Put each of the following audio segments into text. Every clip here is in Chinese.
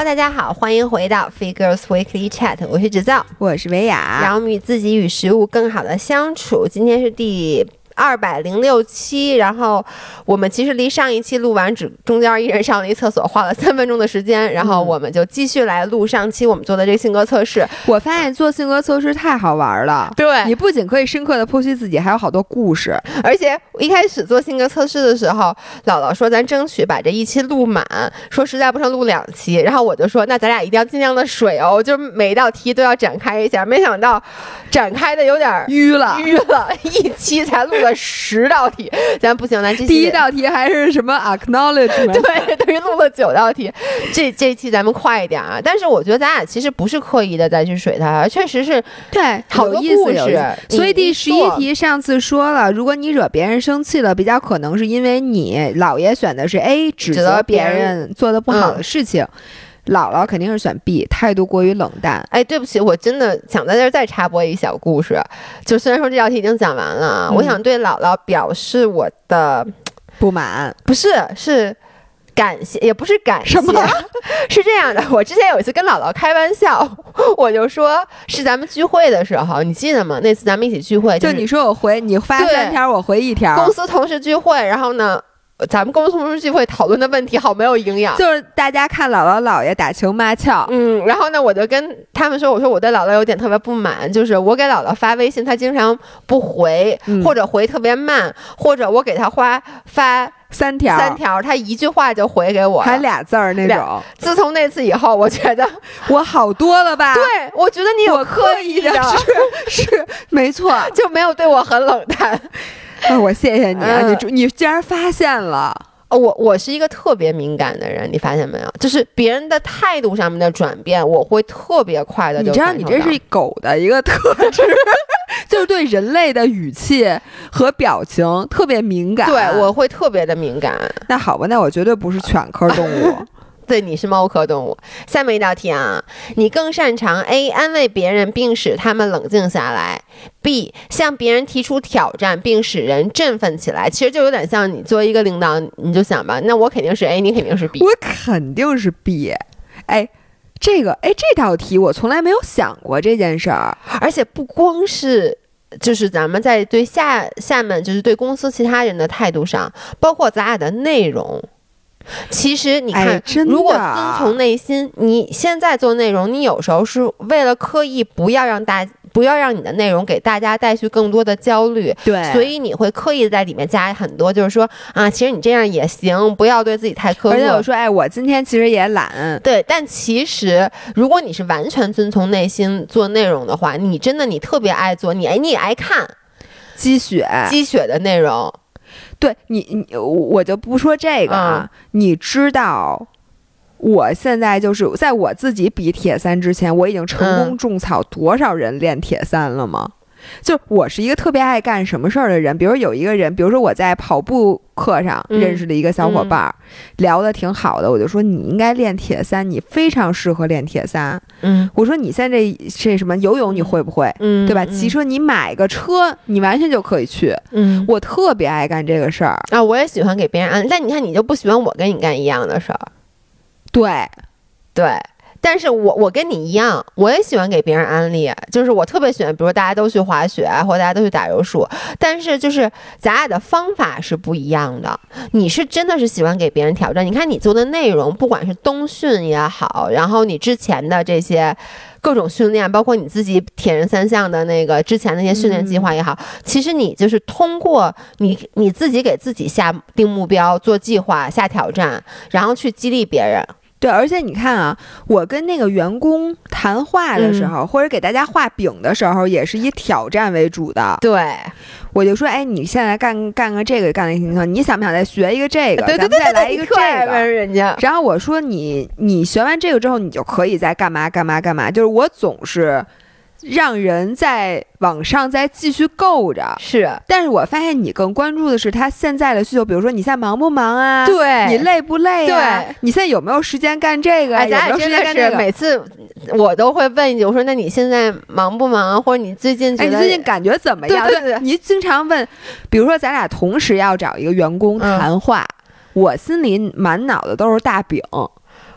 Hello，大家好，欢迎回到 Figures Weekly Chat，我是制造，我是维雅，让我们与自己与食物更好的相处。今天是第。二百零六期，然后我们其实离上一期录完只中间一人上了一厕所，花了三分钟的时间，然后我们就继续来录上期我们做的这个性格测试。我发现做性格测试太好玩了，对你不仅可以深刻的剖析自己，还有好多故事。而且一开始做性格测试的时候，姥姥说咱争取把这一期录满，说实在不成录两期，然后我就说那咱俩一定要尽量的水哦，就是每一道题都要展开一下。没想到展开的有点淤了，淤了一期才录了。十道题，咱不行，咱这第一道题还是什么 acknowledge？对，等于录了九道题。这这期咱们快一点啊！但是我觉得咱俩其实不是刻意的再去水他，确实是对，好多故事。所以第十一题上次说了，如果你惹别人生气了，比较可能是因为你姥爷选的是 A，指责别人做的不好的事情。姥姥肯定是选 B，态度过于冷淡。哎，对不起，我真的想在这儿再插播一小故事。就虽然说这道题已经讲完了，我想对姥姥表示我的不满，不是是感谢，也不是感谢，什么？是这样的，我之前有一次跟姥姥开玩笑，我就说是咱们聚会的时候，你记得吗？那次咱们一起聚会，就你说我回你发三条，我回一条，公司同事聚会，然后呢？咱们公司同事聚会讨论的问题好没有营养，就是大家看姥姥姥爷打情骂俏，嗯，然后呢，我就跟他们说，我说我对姥姥有点特别不满，就是我给姥姥发微信，她经常不回，或者回特别慢，或者我给她发发三条。三条，她一句话就回给我，还俩字儿那种。自从那次以后，我觉得 我好多了吧？对，我觉得你有刻意的，是是没错，就没有对我很冷淡。那 我谢谢你啊！你你竟然发现了哦！我我是一个特别敏感的人，你发现没有？就是别人的态度上面的转变，我会特别快的。你知道，你这是狗的一个特质，就是对人类的语气和表情特别敏感。对，我会特别的敏感。那好吧，那我绝对不是犬科动物。对，你是猫科动物。下面一道题啊，你更擅长 A 安慰别人并使他们冷静下来，B 向别人提出挑战并使人振奋起来。其实就有点像你作为一个领导，你就想吧，那我肯定是 A，你肯定是 B。我肯定是 B。哎，这个哎，这道题我从来没有想过这件事儿，而且不光是就是咱们在对下下面就是对公司其他人的态度上，包括咱俩的内容。其实你看，如果遵从内心，你现在做内容，你有时候是为了刻意不要让大不要让你的内容给大家带去更多的焦虑，对，所以你会刻意在里面加很多，就是说啊，其实你这样也行，不要对自己太苛刻。而且我说，哎，我今天其实也懒，对。但其实如果你是完全遵从内心做内容的话，你真的你特别爱做，你哎你也爱看积雪积雪的内容。对你，你我就不说这个啊。你知道，我现在就是在我自己比铁三之前，我已经成功种草多少人练铁三了吗？就我是一个特别爱干什么事儿的人，比如有一个人，比如说我在跑步课上认识的一个小伙伴儿，聊的挺好的，我就说你应该练铁三，你非常适合练铁三。嗯，我说你现在这这什么游泳你会不会？嗯，对吧？骑车你买个车，你完全就可以去。嗯，我特别爱干这个事儿啊，我也喜欢给别人安，但你看你就不喜欢我跟你干一样的事儿。对，对。但是我我跟你一样，我也喜欢给别人安利，就是我特别喜欢，比如大家都去滑雪啊，或者大家都去打柔术。但是就是咱俩的方法是不一样的。你是真的是喜欢给别人挑战，你看你做的内容，不管是冬训也好，然后你之前的这些各种训练，包括你自己铁人三项的那个之前那些训练计划也好，其实你就是通过你你自己给自己下定目标、做计划、下挑战，然后去激励别人。对，而且你看啊，我跟那个员工谈话的时候，或者给大家画饼的时候，也是以挑战为主的。对，我就说，哎，你现在干干个这个，干个行行，你想不想再学一个这个？对对对，再来一个这个。人家。然后我说，你你学完这个之后，你就可以再干嘛干嘛干嘛。就是我总是。让人在网上再继续够着是，但是我发现你更关注的是他现在的需求，比如说你现在忙不忙啊？对，你累不累啊？对，你现在有没有时间干这个？有没有时间干这个？每次我都会问一句，我说那你现在忙不忙？或者你最近？哎，你最近感觉怎么样？对对对，你经常问，比如说咱俩同时要找一个员工谈话，我心里满脑子都是大饼。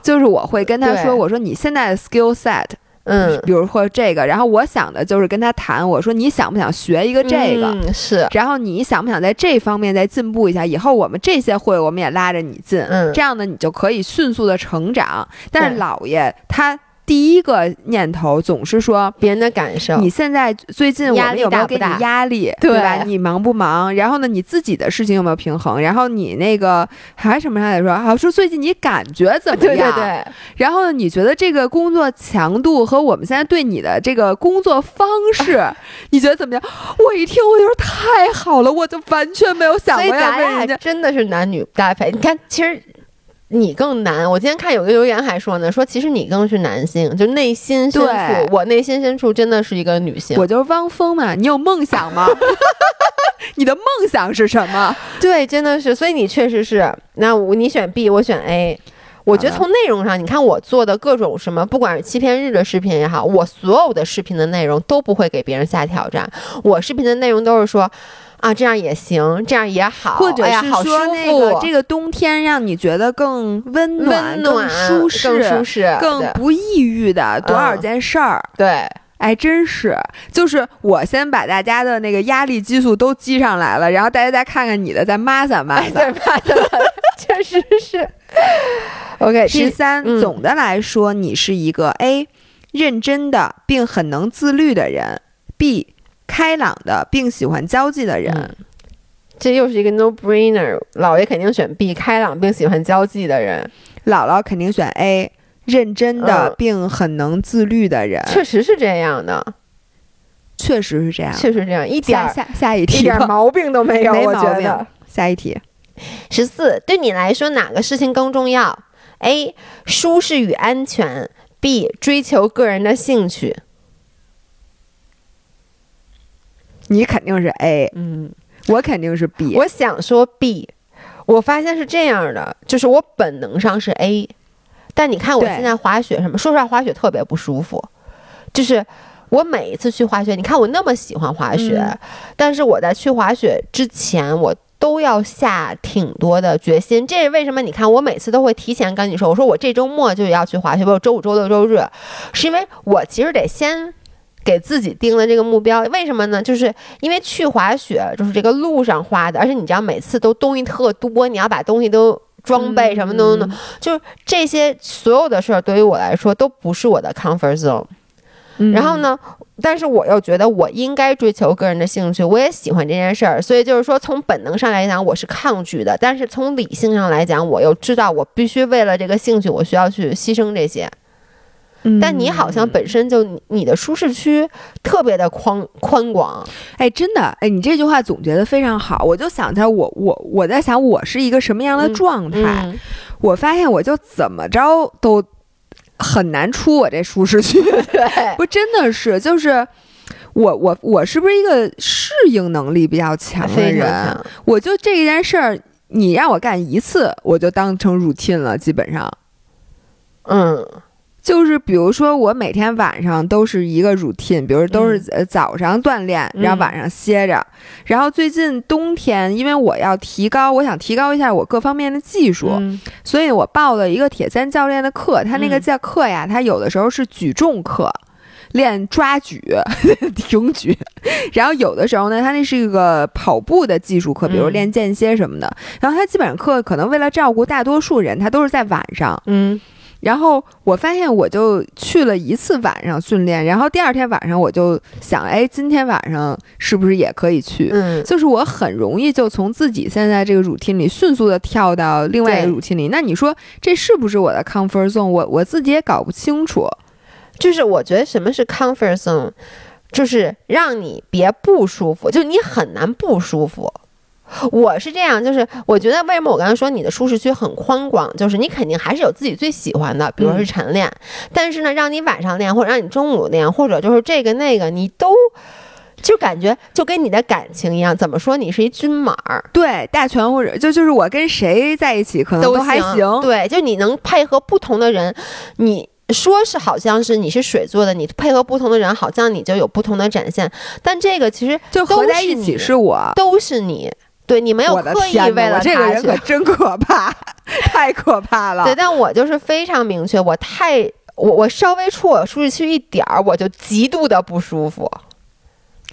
就是我会跟他说，我说你现在的 skill set，嗯，比如说这个，然后我想的就是跟他谈，我说你想不想学一个这个？嗯是，然后你想不想在这方面再进步一下？以后我们这些会，我们也拉着你进，嗯这样呢，你就可以迅速的成长。但是对姥爷他第一个念头总是说。别人的感受，你现在最近我们有没有给你压力，对吧？你忙不忙？然后呢，你自己的事情有没有平衡？然后你那个还什么来着说？好说最近你感觉怎么样？对对，然后呢，你觉得这个工作强度和我们现在对你的这个工作方式，你觉得怎么样？我一听，我就说太好了，我就完全没有想过要咱俩问人家。真的是男女搭配。你看，其实你更难。我今天看有个留言还说呢，说其实你更是男性，就内心深处，我内心深处真的是一个女性。我就是汪峰嘛，你有梦想吗？你的梦想是什么？对，真的是，所以你确实是。那我你选 B，我选 A。我觉得从内容上，你看我做的各种什么，不管是欺骗日的视频也好，我所有的视频的内容都不会给别人下挑战。我视频的内容都是说，啊，这样也行，这样也好，或者是说那个服这个冬天让你觉得更温暖、温暖、更舒适、更舒适、更不抑郁的多少嗯件事儿。对。哎，真是，就是我先把大家的那个压力激素都积上来了，然后大家再看看你的，再抹撒抹哎，撒。对吧？确实是。OK，第十三、嗯总的来说，你是一个 A 认真的并很能自律的人，B 开朗的并喜欢交际的人。嗯这又是一个 no brainer，姥爷肯定选 B，开朗并喜欢交际的人，姥姥肯定选 A 认真的嗯并很能自律的人。确实是这样的，确实是这样。确实这样，一点儿下下下一一题一，点儿毛病都没有，没毛病我觉得。下一题，十四，对你来说哪个事情更重要？A. 舒适与安全；B. 追求个人的兴趣。你肯定是 A，嗯，我肯定是 B。我想说 B，我发现是这样的，就是我本能上是 A，但你看我现在滑雪什么，说实话滑雪特别不舒服，就是。我每一次去滑雪，你看我那么喜欢滑雪，嗯但是我在去滑雪之前，我都要下挺多的决心。这是为什么？你看我每次都会提前跟你说，我说我这周末就要去滑雪，比如周五、周六、周日，是因为我其实得先给自己定了这个目标。为什么呢？就是因为去滑雪就是这个路上花的，而且你知道每次都东西特多，你要把东西都。装备什么都弄，就是这些所有的事儿对于我来说都不是我的 comfort zone。嗯然后？呢，但是我又觉得我应该追求个人的兴趣，我也喜欢这件事儿，所以就是说从本能上来讲我是抗拒的，但是从理性上来讲，我又知道我必须为了这个兴趣，我需要去牺牲这些。嗯但你好像本身就你你的舒适区特别的宽宽广，哎，真的，哎，你这句话总结的非常好。我就想着我我我在想我是一个什么样的嗯状态，嗯，我发现我就怎么着都很难出我这舒适区。对，不，真的是，就是我我我是不是一个适应能力比较强的人？我就这件事儿，你让我干一次，我就当成 routine 了，基本上。嗯就是比如说，我每天晚上都是一个 routine，比如都是呃早上锻炼，嗯然后晚上歇着。然后最近冬天，因为我要提高，我想提高一下我各方面的技术，嗯所以我报了一个铁三教练的课。他那个嗯教课呀，他有的时候是举重课，练抓举、挺举，然后有的时候呢，他那是一个跑步的技术课，比如嗯练间歇什么的。然后他基本上课可能为了照顾大多数人，他都是在晚上。嗯然后我发现我就去了一次晚上训练，然后第二天晚上我就想，哎，今天晚上是不是也可以去？嗯，就是我很容易就从自己现在这个 routine 里迅速的跳到另外一个对 routine 里。那你说这是不是我的 comfort zone？我我自己也搞不清楚。就是我觉得什么是 comfort zone，就是让你别不舒服，就你很难不舒服。我是这样，就是我觉得为什么我刚才说你的舒适区很宽广，就是你肯定还是有自己最喜欢的，比如说是晨练，但是呢，让你晚上练或者让你中午练，或者就是这个那个，你都就感觉就跟你的感情一样，怎么说你是一均码儿。对，大全或者就就是我跟谁在一起可能都还行。对，就你能配合不同的人，你说是好像是你是水做的，你配合不同的人，好像你就有不同的展现。但这个其实就合在一起是我。都是你，对你没有刻意为了我这个人可真可怕。太可怕了。对，但我就是非常明确，我太我我稍微出我舒适区一点儿，我就极度的不舒服。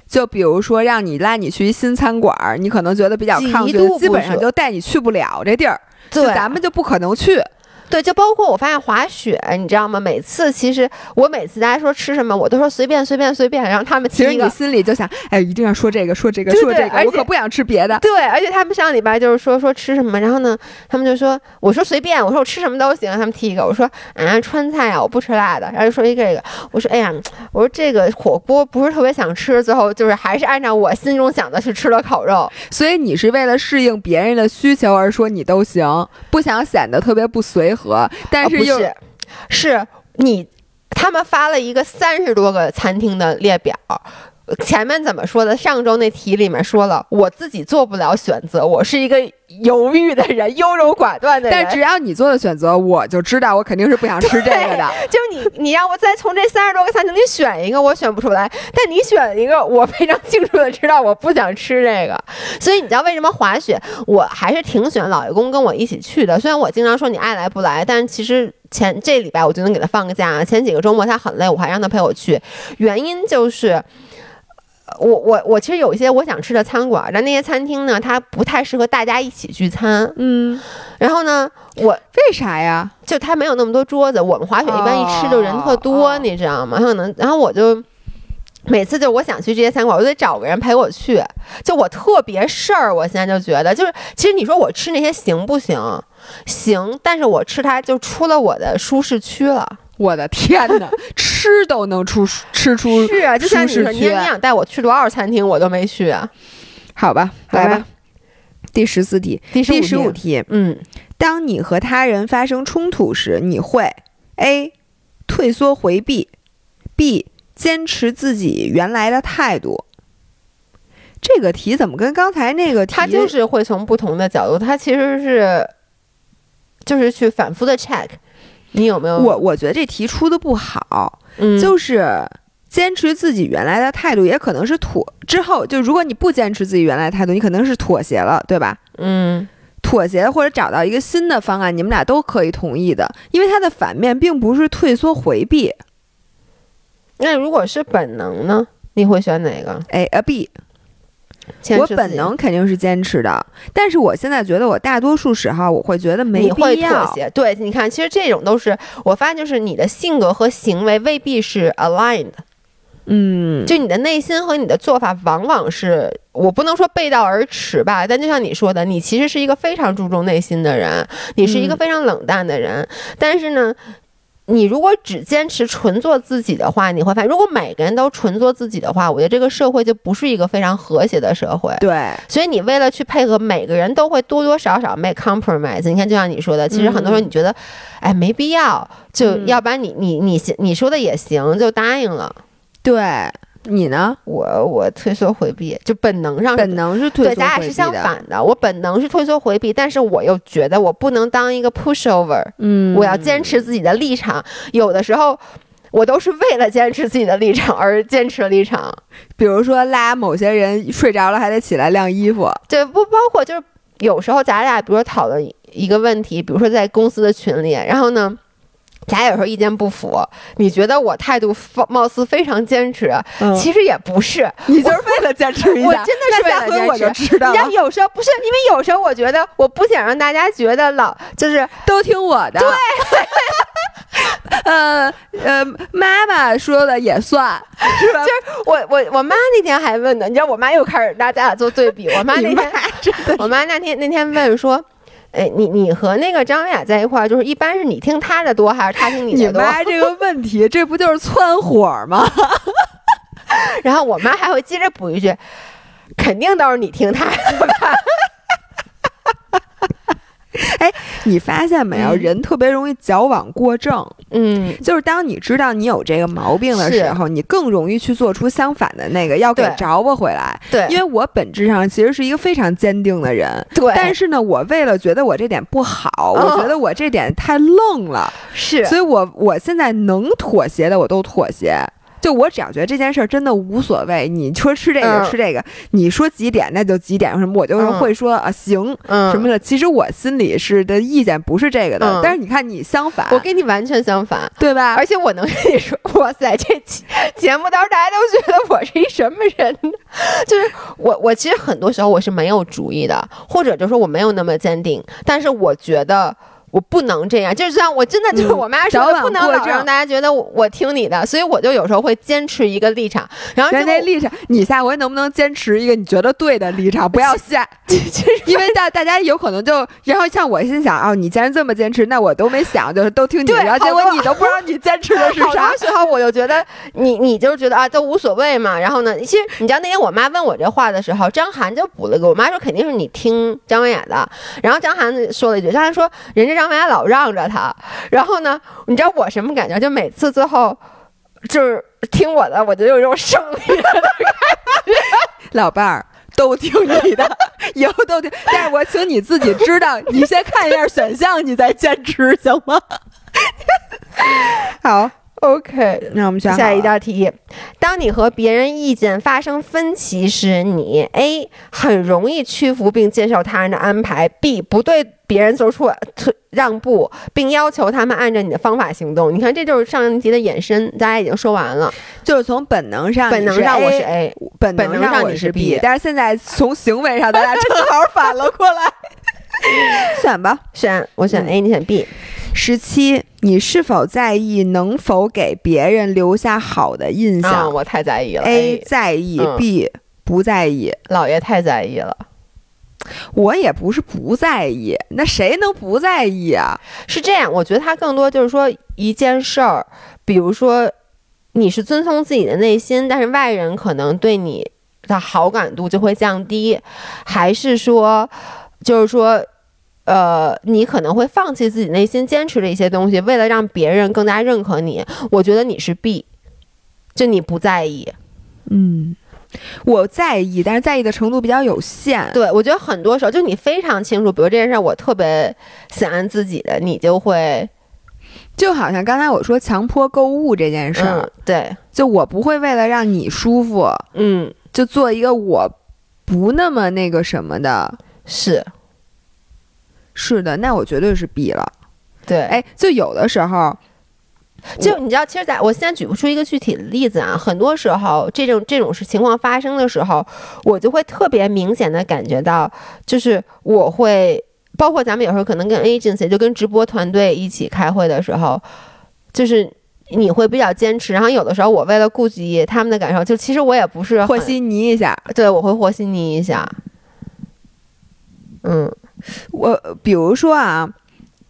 就比如说，让你拉你去一新餐馆儿，你可能觉得比较抗拒，基本上就带你去不了这地儿，对，咱们就不可能去。对，就包括我发现滑雪，你知道吗？每次其实我每次大家说吃什么，我都说随便随便随便。然后他们其实你心里就想，哎，一定要说这个说这个说这个，我可不想吃别的。对，而且他们上礼拜就是说说吃什么，然后呢，他们就说我说随便，我说我吃什么都行。他们提一个，我说啊川菜啊，我不吃辣的。然后就说一个这个，我说哎呀，我说这个火锅不是特别想吃，最后就是还是按照我心中想的去吃了烤肉。所以你是为了适应别人的需求而说你都行，不想显得特别不随和，但是。不是，是你，他们发了一个三十多个餐厅的列表。前面怎么说的？上周那题里面说了，我自己做不了选择，我是一个犹豫的人，优柔寡断的人。但只要你做了选择，我就知道我肯定是不想吃这个的。就是你，你让我再从这三十多个餐厅里选一个，我选不出来。但你选一个，我非常清楚的知道我不想吃这个。所以你知道为什么滑雪，我还是挺喜欢老爷公跟我一起去的。虽然我经常说你爱来不来，但其实前这礼拜我就能给他放个假。前几个周末他很累，我还让他陪我去，原因就是。我我我其实有一些我想吃的餐馆，但那些餐厅呢，它不太适合大家一起聚餐。嗯，然后呢，我为啥呀？就它没有那么多桌子。我们滑雪一般一吃就人特多，你知道吗？可能，然后我就每次就我想去这些餐馆，我就得找个人陪我去。就我特别事儿，我现在就觉得，就是其实你说我吃那些行不行？行，但是我吃它就出了我的舒适区了。我的天哪，吃都能出吃出是啊，就像你说，你想带我去多少餐厅，我都没去啊。好吧，来吧。第十四题，第十五题，嗯，当你和他人发生冲突时，你会 A 退缩回避，B 坚持自己原来的态度。这个题怎么跟刚才那个题？他就是会从不同的角度，他其实是就是去反复的 check。你有没有？我我觉得这题出的不好，就是坚持自己原来的态度，也可能是妥之后，就如果你不坚持自己原来态度，你可能是妥协了，对吧？嗯，妥协或者找到一个新的方案，你们俩都可以同意的，因为它的反面并不是退缩回避。那如果是本能呢？你会选哪个？A 呃 B。我本能肯定是坚持的，但是我现在觉得我大多数时候我会觉得没必要妥协。对，你看，其实这种都是我发现，就是你的性格和行为未必是 aligned。嗯，就你的内心和你的做法往往是我不能说背道而驰吧，但就像你说的，你其实是一个非常注重内心的人，你是一个非常冷淡的人，但是呢。你如果只坚持纯做自己的话，你会发现，如果每个人都纯做自己的话，我觉得这个社会就不是一个非常和谐的社会。对，所以你为了去配合，每个人都会多多少少 make compromise。你看，就像你说的，其实很多时候你觉得，哎，没必要，就要不然你你你你说的也行，就答应了。对。你呢？我我退缩回避，就本能上本能是退缩回避对，咱俩是相反的。我本能是退缩回避，但是我又觉得我不能当一个 pushover，嗯，我要坚持自己的立场。有的时候，我都是为了坚持自己的立场而坚持立场。比如说拉某些人睡着了还得起来晾衣服，对，不包括就是有时候咱俩比如说讨论一个问题，比如说在公司的群里，然后呢。咱有时候意见不符，你觉得我态度貌似非常坚持，其实也不是，你就是为了 坚持一下。我真的是为了坚持。你家有时候不是因为有时候我觉得我不想让大家觉得老就是都听我的。对，呃呃，妈妈说的也算是吧？就是我我我妈那天还问呢，你知道我妈又开始拿咱俩做对比。我妈那天，我妈那天那天问说。哎，你你和那个张雅在一块儿，就是一般是你听他的多，还是他听你的多？你 妈这个问题，这不就是窜火吗？然后我妈还会接着补一句：“肯定都是你听他的。” 哎，你发现没有，人特别容易矫枉过正。嗯，就是当你知道你有这个毛病的时候，你更容易去做出相反的那个，要给着不回来。对，因为我本质上其实是一个非常坚定的人。对，但是呢，我为了觉得我这点不好，我觉得我这点太愣了。是，所以我我现在能妥协的我都妥协。就我只要觉得这件事儿真的无所谓，你说吃这个嗯吃这个，你说几点那就几点什么，我就会说啊行嗯什么的。其实我心里是的意见不是这个的，嗯但是你看你相反，我跟你完全相反。对吧？而且我能跟你说，哇塞，这期节目到时大家都觉得我是一什么人呢？就是我，我其实很多时候我是没有主意的，或者就是说我没有那么坚定，但是我觉得。我不能这样，就是像我真的就是嗯我妈说不能老让大家觉得我我听你的，所以我就有时候会坚持一个立场，然后之后人家立场，你下回能不能坚持一个你觉得对的立场，不要下，因为大大家有可能就，然后像我心想啊、你既然这么坚持，那我都没想，就是都听你的，然后结果你都不知道你坚持的是啥。多。时候我就觉得你你就是觉得啊都无所谓嘛，然后呢，其实你知道那天我妈问我这话的时候，张涵就补了个，我妈说肯定是你听张文雅的，然后张涵说了一句，张涵说人家张伟老让着他，然后呢，你知道我什么感觉？就每次最后就是听我的，我就有一种胜利了老伴儿都听你的，以后都听。但是我请你自己知道，你先看一下选项，你再坚持，行吗？好，OK，那我们下下一道题，当你和别人意见发生分歧时，你 A 很容易屈服并接受他人的安排，B 不对别人做出退让步，并要求他们按照你的方法行动。你看，这就是上一题的延伸，大家已经说完了。就是从本能上，本能上我是 A，A，本能上我你是 B，B 但是现在从行为上，咱俩正好反了过来。选吧。选我选嗯 A，、你选 B。十七，你是否在意能否给别人留下好的印啊，象、我太在意了。a 在意、嗯 b 不在意。老爷太在意了。我也不是不在意，那谁能不在意啊？是这样，我觉得他更多就是说一件事儿，比如说你是遵从自己的内心，但是外人可能对你的好感度就会降低，还是说，就是说。呃，你可能会放弃自己内心坚持的一些东西，为了让别人更加认可你。我觉得你是 B，就你不在意。嗯，我在意，但是在意的程度比较有限。对，我觉得很多时候就你非常清楚，比如这件事儿我特别喜欢自己的，你就会就好像刚才我说强迫购物这件事儿，嗯，对，就我不会为了让你舒服，嗯，就做一个我不那么那个什么的。是是的，那我绝对是 B 了。对。哎，就有的时候，就你知道，其实在我现在举不出一个具体的例子啊，很多时候这种这种是情况发生的时候，我就会特别明显的感觉到，就是我会，包括咱们有时候可能跟 agency 就跟直播团队一起开会的时候，就是你会比较坚持，然后有的时候我为了顾及他们的感受，就其实我也不是，和稀泥一下。对我会和稀泥一下，嗯我比如说啊，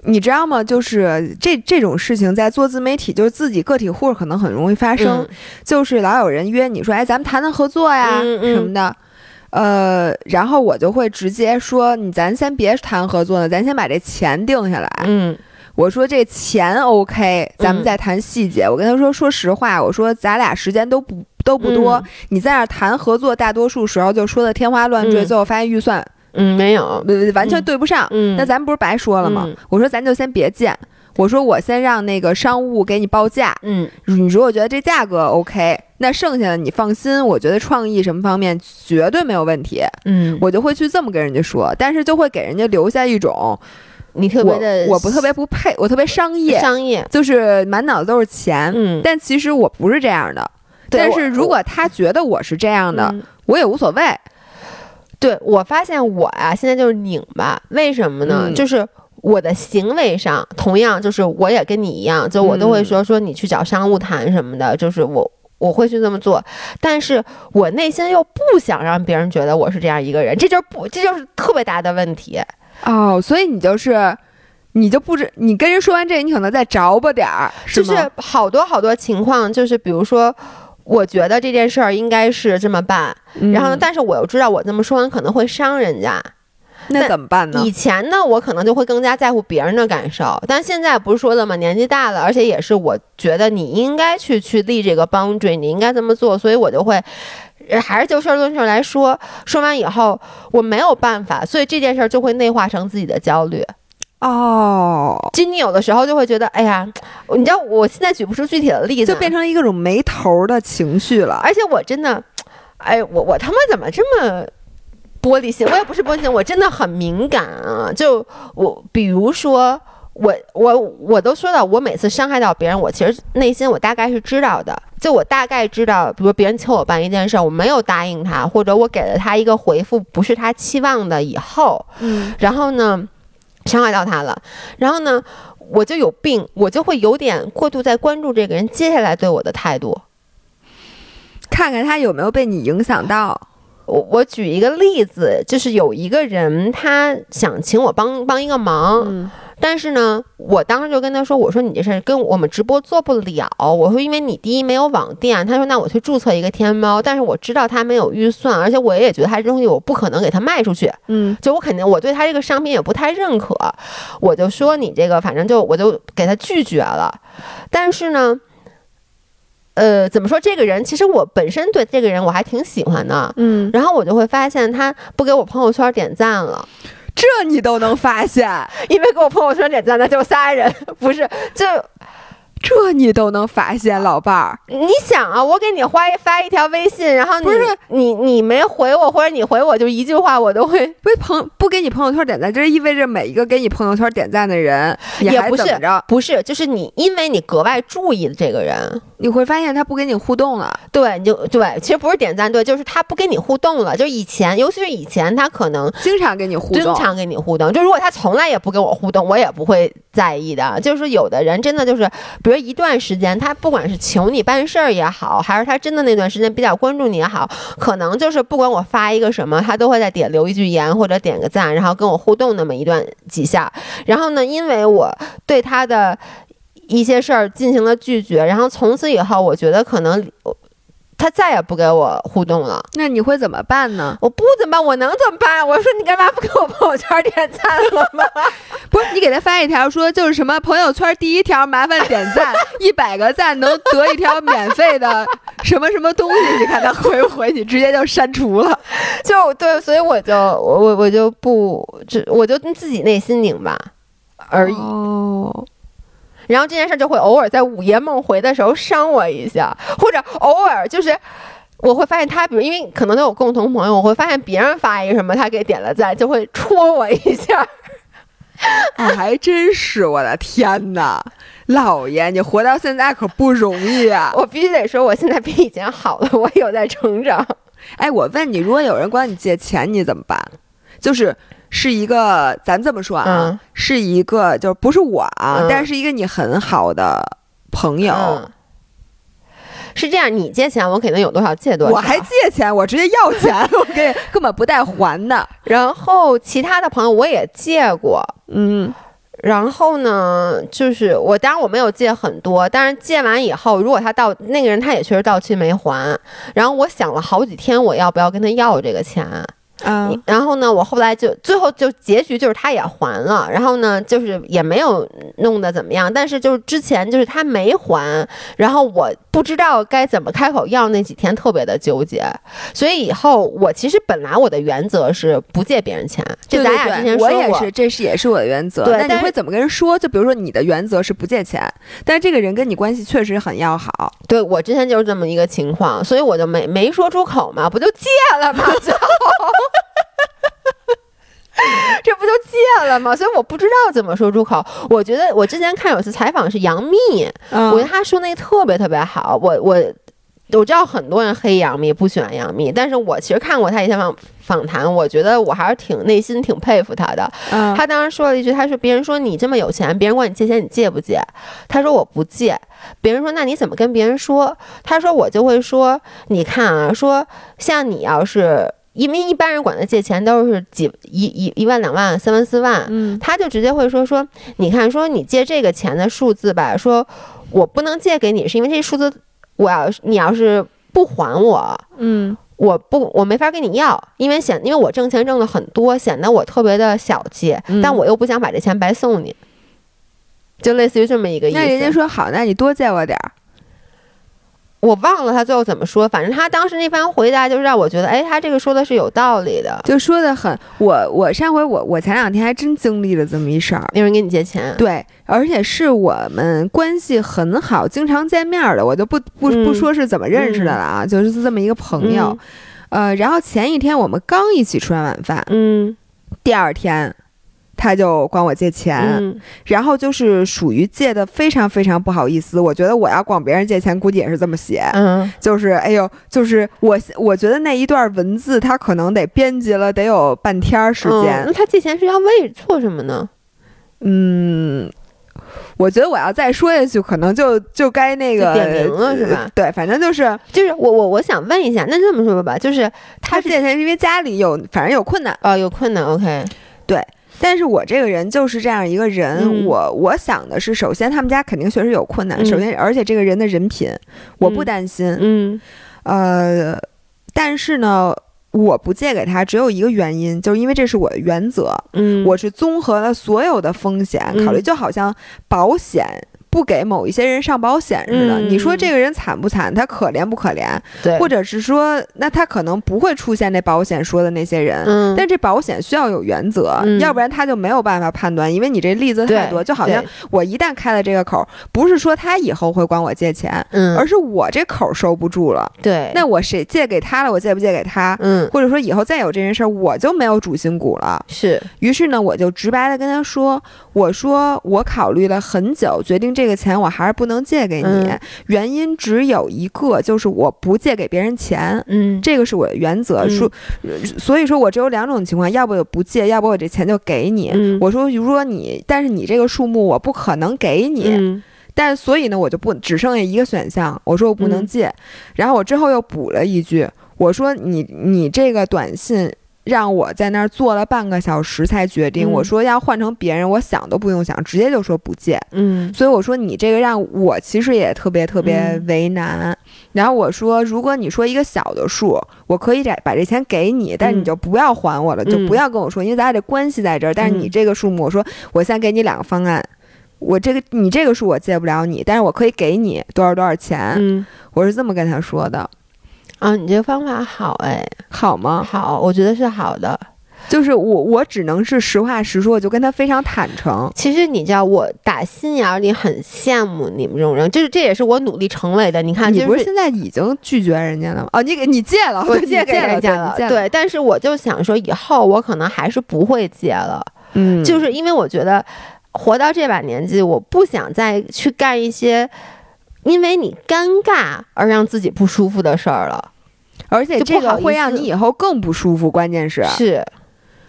你知道吗？就是这这种事情在做自媒体，就是自己个体户可能很容易发生，嗯就是老有人约你说，哎，咱们谈谈合作呀、嗯嗯什么的。呃，然后我就会直接说，你咱先别谈合作了，咱先把这钱定下来。嗯我说这钱 OK，咱们嗯再谈细节。我跟他说，说实话，我说咱俩时间都不都不多，嗯你在那谈合作，大多数时候就说的天花乱坠，嗯最后发现预算嗯，没有，呃完全对不上。嗯，那咱不是白说了吗？嗯我说咱就先别见，我说我先让那个商务给你报价，嗯你如果觉得这价格 OK，那剩下的你放心，我觉得创意什么方面绝对没有问题，嗯，我就会去这么跟人家说，但是就会给人家留下一种你特别的我我不特别不配，我特别商业，商业，就是满脑子都是钱。嗯，但其实我不是这样的，但是如果他觉得我是这样的，嗯我也无所谓。对我发现我呀、现在就是拧巴，为什么呢？嗯就是我的行为上，同样就是我也跟你一样，就我都会嗯说、说你去找商务谈什么的，就是我。我会去这么做，但是我内心又不想让别人觉得我是这样一个人，这就是不，这就是特别大的问题。哦，所以你就是。你就不知，你跟人说完这，你可能再着吧点儿，就是好多好多情况，就是比如说，我觉得这件事儿应该是这么办，然后呢，嗯但是我又知道我这么说完可能会伤人家，那怎么办呢？以前呢，我可能就会更加在乎别人的感受，但现在不是说了吗？年纪大了，而且也是我觉得你应该去去立这个 boundary，你应该这么做，所以我就会。呃还是就事论事来说，说完以后我没有办法，所以这件事儿就会内化成自己的焦虑。哦，就你有的时候就会觉得，哎呀，你知道，我现在举不出具体的例子，就变成一个种没头的情绪了。而且我真的，哎，我我他妈怎么这么玻璃心？我也不是玻璃心，我真的很敏感啊。就我，比如说。我我我都说到，我每次伤害到别人，我其实内心我大概是知道的，就我大概知道，比如别人求我办一件事，我没有答应他，或者我给了他一个回复不是他期望的，以后，嗯，然后呢，伤害到他了，然后呢，我就有病，我就会有点过度在关注这个人接下来对我的态度，看看他有没有被你影响到。我我举一个例子，就是有一个人他想请我帮帮一个忙，嗯。但是呢，我当时就跟他说：“我说你这事儿跟我们直播做不了。我说因为你第一没有网店。他说那我去注册一个天猫。但是我知道他没有预算，而且我也觉得他这东西我不可能给他卖出去。嗯，就我肯定我对他这个商品也不太认可。我就说你这个反正就我就给他拒绝了。但是呢，呃，怎么说这个人其实我本身对这个人我还挺喜欢的。嗯，然后我就会发现他不给我朋友圈点赞了。”这你都能发现，因为给我朋友圈点赞的就仨人，不是就。这你都能发现，老伴儿，你想啊，我给你发发一条微信，然后不是。你你没回我，或者你回我就一句话，我都会不朋不给你朋友圈点赞，这意味着每一个给你朋友圈点赞的人也不是着，不是，就是你因为你格外注意的这个人，你会发现他不跟你互动了，对，你就对，其实不是点赞，对，就是他不跟你互动了，就以前，尤其是以前，他可能经常跟你互动，经常跟你互动，就如果他从来也不跟我互动，我也不会在意的，就是有的人真的就是，比如一段时间。他不管是求你办事儿也好，还是他真的那段时间比较关注你也好，可能就是不管我发一个什么，他都会在点留一句言或者点个赞，然后跟我互动那么一段几下。然后呢，因为我对他的一些事儿进行了拒绝，然后从此以后，我觉得可能。他再也不给我互动了，那你会怎么办呢？我不怎么办，我能怎么办？我说你干嘛不给我朋友圈点赞了吗？不是，你给他发一条说就是什么朋友圈第一条麻烦点赞，一百个赞能得一条免费的什么什么东西，你看他回不回？你直接就删除了。就对，所以我就我我我就不，就我就自己内心拧巴而已。哦。然后这件事就会偶尔在午夜梦回的时候伤我一下，或者偶尔就是我会发现他，比如因为可能都有共同朋友，我会发现别人发一个什么，他给点了赞，就会戳我一下。哎，还真是，我的天哪，老爷，你活到现在可不容易啊！我必须得说，我现在比以前好了，我有在成长。哎，我问你，如果有人管你借钱，你怎么办？就是。是一个，咱这么说啊，是一个，就是不是我啊，但是一个你很好的朋友。是这样，你借钱，我肯定有多少借多少。我还借钱，我直接要钱，我给根本不带还的。然后其他的朋友我也借过，嗯，然后呢，就是我当然我没有借很多，但是借完以后，如果他到那个人他也确实到期没还，然后我想了好几天，我要不要跟他要这个钱。嗯，然后呢，我后来就最后就结局就是他也还了，然后呢，就是也没有弄得怎么样，但是就是之前就是他没还，然后我不知道该怎么开口要，那几天特别的纠结，所以以后我其实本来我的原则是不借别人钱，就咱俩之前我也是，这是也是我的原则。对，那你会怎么跟人说？就比如说你的原则是不借钱，但是这个人跟你关系确实很要好。对我之前就是这么一个情况，所以我就没没说出口嘛，不就借了吗？最后。这不就借了吗？所以我不知道怎么说出口。我觉得我之前看有次采访是杨幂，我觉得她说那特别特别好。我我我知道很多人黑杨幂，不喜欢杨幂，但是我其实看过她一些访访谈，我觉得我还是挺内心挺佩服她的。她当时说了一句：“她说别人说你这么有钱，别人管你借钱，你借不借？”她说：“我不借。”别人说：“那你怎么跟别人说？”她说：“我就会说，你看啊，说像你要是。”因为一般人管他借钱都是几一一一万两万三万四万，嗯，他就直接会说说，你看说你借这个钱的数字吧，说我不能借给你，是因为这数字我要你要是不还我，嗯，我不我没法跟你要，因为显因为我挣钱挣的很多，显得我特别的小气，但我又不想把这钱白送你，就类似于这么一个意思。那人家说好，那你多借我点儿。我忘了他最后怎么说，反正他当时那番回答就让我觉得，哎，他这个说的是有道理的。就说的很，我我上回我我前两天还真经历了这么一事儿，有人给你借钱，对，而且是我们关系很好，经常见面的，我就不不不说是怎么认识的了啊，就是这么一个朋友，呃，然后前一天我们刚一起吃完晚饭，嗯，第二天。他就管我借钱，然后就是属于借的非常非常不好意思。我觉得我要管别人借钱，估计也是这么写，嗯，就是哎呦，就是我我觉得那一段文字他可能得编辑了得有半天时间。那他借钱是要为错什么呢？嗯，我觉得我要再说下去，可能就就该那个点名了，是吧？对，反正就是就是我我我想问一下，那这么说吧，就是他借钱是因为家里有反正有困难啊，有困难，OK，对。但是我这个人就是这样一个人，我我想的是，首先他们家肯定确实有困难，首先而且这个人的人品我不担心，嗯，呃，但是呢，我不借给他只有一个原因，就是因为这是我的原则，嗯，我是综合了所有的风险考虑，就好像保险。不给某一些人上保险似的，你说这个人惨不惨？他可怜不可怜？对，或者是说，那他可能不会出现那保险说的那些人。嗯，但这保险需要有原则，要不然他就没有办法判断。因为你这例子太多，就好像我一旦开了这个口，不是说他以后会管我借钱，嗯，而是我这口收不住了。对，那我谁借给他了？我借不借给他？嗯，或者说以后再有这件事儿，我就没有主心骨了。是，于是呢，我就直白的跟他说：“我说我考虑了很久，决定这个钱我还是。”不能借给你，原因只有一个，就是我不借给别人钱。嗯，这个是我的原则。说，所以说我只有两种情况，要不我不借，要不我这钱就给你。我说，如果你，但是你这个数目我不可能给你。但所以呢，我就不只剩下一个选项。我说我不能借。然后我之后又补了一句，我说你你这个短信。让我在那儿坐了半个小时才决定。我说要换成别人，我想都不用想，直接就说不借。嗯，所以我说你这个让我其实也特别特别为难。然后我说，如果你说一个小的数，我可以把把这钱给你，但是你就不要还我了，就不要跟我说，因为咱俩这关系在这儿。但是你这个数目，我说我先给你两个方案，我这个你这个数我借不了你，但是我可以给你多少多少钱。嗯，我是这么跟他说的。啊，你这个方法好哎，好吗？好，我觉得是好的。就是我，我只能是实话实说，我就跟他非常坦诚。其实你知道，我打心眼里很羡慕你们这种人，就是这也是我努力成为的。你看，你不是现在已经拒绝人家了吗？哦，你给你借了，我借给人家了。对，但是我就想说，以后我可能还是不会借了。嗯，就是因为我觉得活到这把年纪，我不想再去干一些因为你尴尬而让自己不舒服的事儿了。而且这个会让你以后更不舒服，关键是是，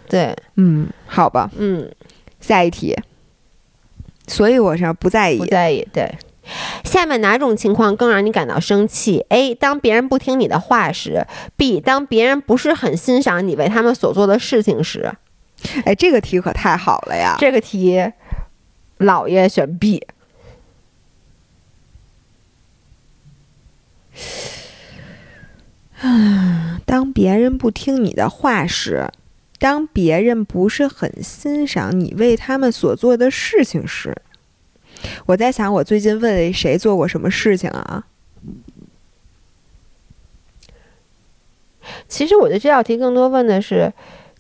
对，嗯，好吧，嗯，下一题。所以我是不在意，不在意。对，下面哪种情况更让你感到生气？A. 当别人不听你的话时；B. 当别人不是很欣赏你为他们所做的事情时。哎，这个题可太好了呀！这个题，老爷选 B。啊，当别人不听你的话时，当别人不是很欣赏你为他们所做的事情时，我在想，我最近为谁做过什么事情啊？其实我觉得这道题更多问的是，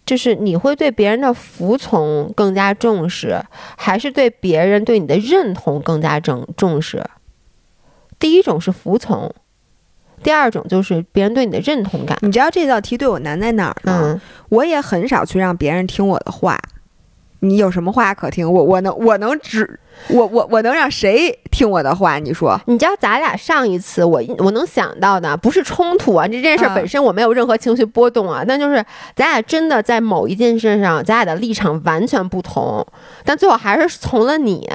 就是你会对别人的服从更加重视，还是对别人对你的认同更加重重视？第一种是服从。第二种就是别人对你的认同感。你知道这道题对我难在哪儿呢？我也很少去让别人听我的话。你有什么话可听？我我能我能只我我我能让谁听我的话？你说？你知道咱俩上一次我我能想到的不是冲突啊，这件事本身我没有任何情绪波动啊，但就是咱俩真的在某一件事上，咱俩的立场完全不同，但最后还是从了你。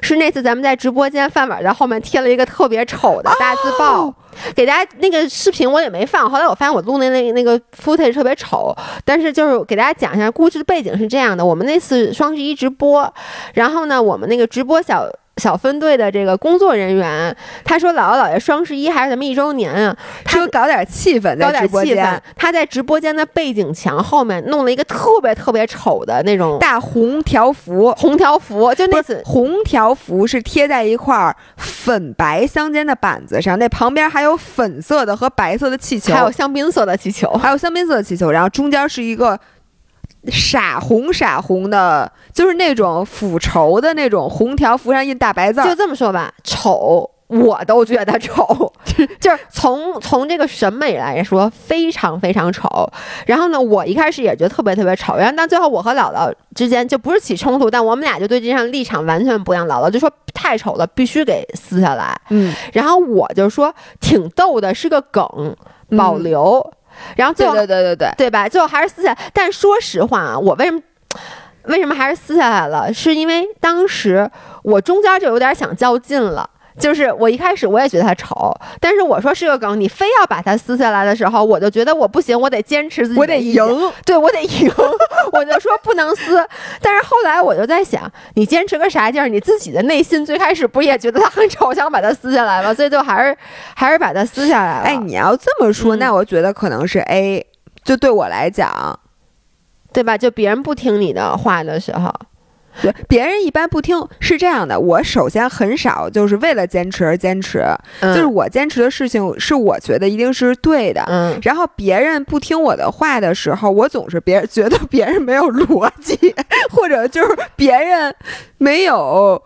是那次咱们在直播间，饭碗在后面贴了一个特别丑的大字报，给大家那个视频我也没放。后来我发现我录的那那个 footage 特别丑，但是就是给大家讲一下故事的背景是这样的：我们那次双十一直播，然后呢，我们那个直播小小分队的这个工作人员，他说姥姥姥爷双十一还是咱们一周年啊，他说搞点气氛，搞点气氛。他在直播间的背景墙后面弄了一个特别特别丑的那种大红条幅，红条幅就那次红条幅是贴在一块儿粉白相间的板子上，那旁边还有粉色的和白色的气球，还有香槟色的气球，还有香槟色的气球，然后中间是一个。傻红傻红的，就是那种腐绸的那种红条，幅上印大白字。就这么说吧，丑我都觉得丑，就是从从这个审美来说非常非常丑。然后呢，我一开始也觉得特别特别丑。然后但最后我和姥姥之间就不是起冲突，但我们俩就对这项立场完全不一样。姥姥就说太丑了，必须给撕下来。嗯，然后我就说挺逗的，是个梗，保留。然后最后对对对对对吧？最后还是撕下来。但说实话啊，我为什么为什么还是撕下来了？是因为当时我中间就有点想较劲了。就是我一开始我也觉得它丑，但是我说是个梗，你非要把它撕下来的时候，我就觉得我不行，我得坚持自己，我得赢，对我得赢，我就说不能撕。但是后来我就在想，你坚持个啥劲儿？你自己的内心最开始不也觉得它很丑，想把它撕下来吗？所以就还是 还是把它撕下来了。哎，你要这么说，那我觉得可能是 A，就对我来讲，对吧？就别人不听你的话的时候。对，别人一般不听是这样的。我首先很少就是为了坚持而坚持，就是我坚持的事情是我觉得一定是对的。嗯，然后别人不听我的话的时候，我总是别人觉得别人没有逻辑，或者就是别人没有。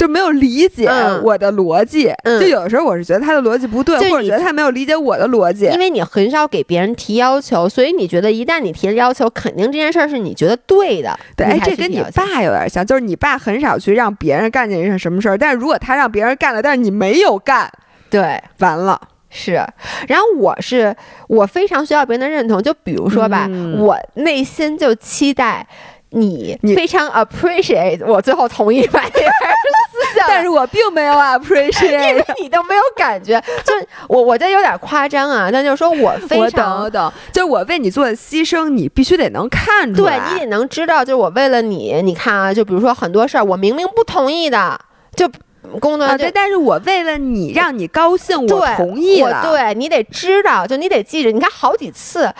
就没有理解我的逻辑，就有的时候我是觉得他的逻辑不对，或者觉得他没有理解我的逻辑。因为你很少给别人提要求，所以你觉得一旦你提了要求，肯定这件事儿是你觉得对的。对，哎，这跟你爸有点像，就是你爸很少去让别人干件件什么事儿，但是如果他让别人干了，但是你没有干，对，完了是。然后我是我非常需要别人的认同，就比如说吧，我内心就期待。你非常 appreciate 我最后同意把这件撕下，但是我并没有 appreciate，因为你都没有感觉，就我我这有点夸张啊，但就是说我非常我懂，就是我为你做的牺牲，你必须得能看出来，对你得能知道，就是我为了你，你看啊，就比如说很多事儿，我明明不同意的，就工作对，但是我为了你，让你高兴，我同意了，对你得知道，就你得记着，你看好几次。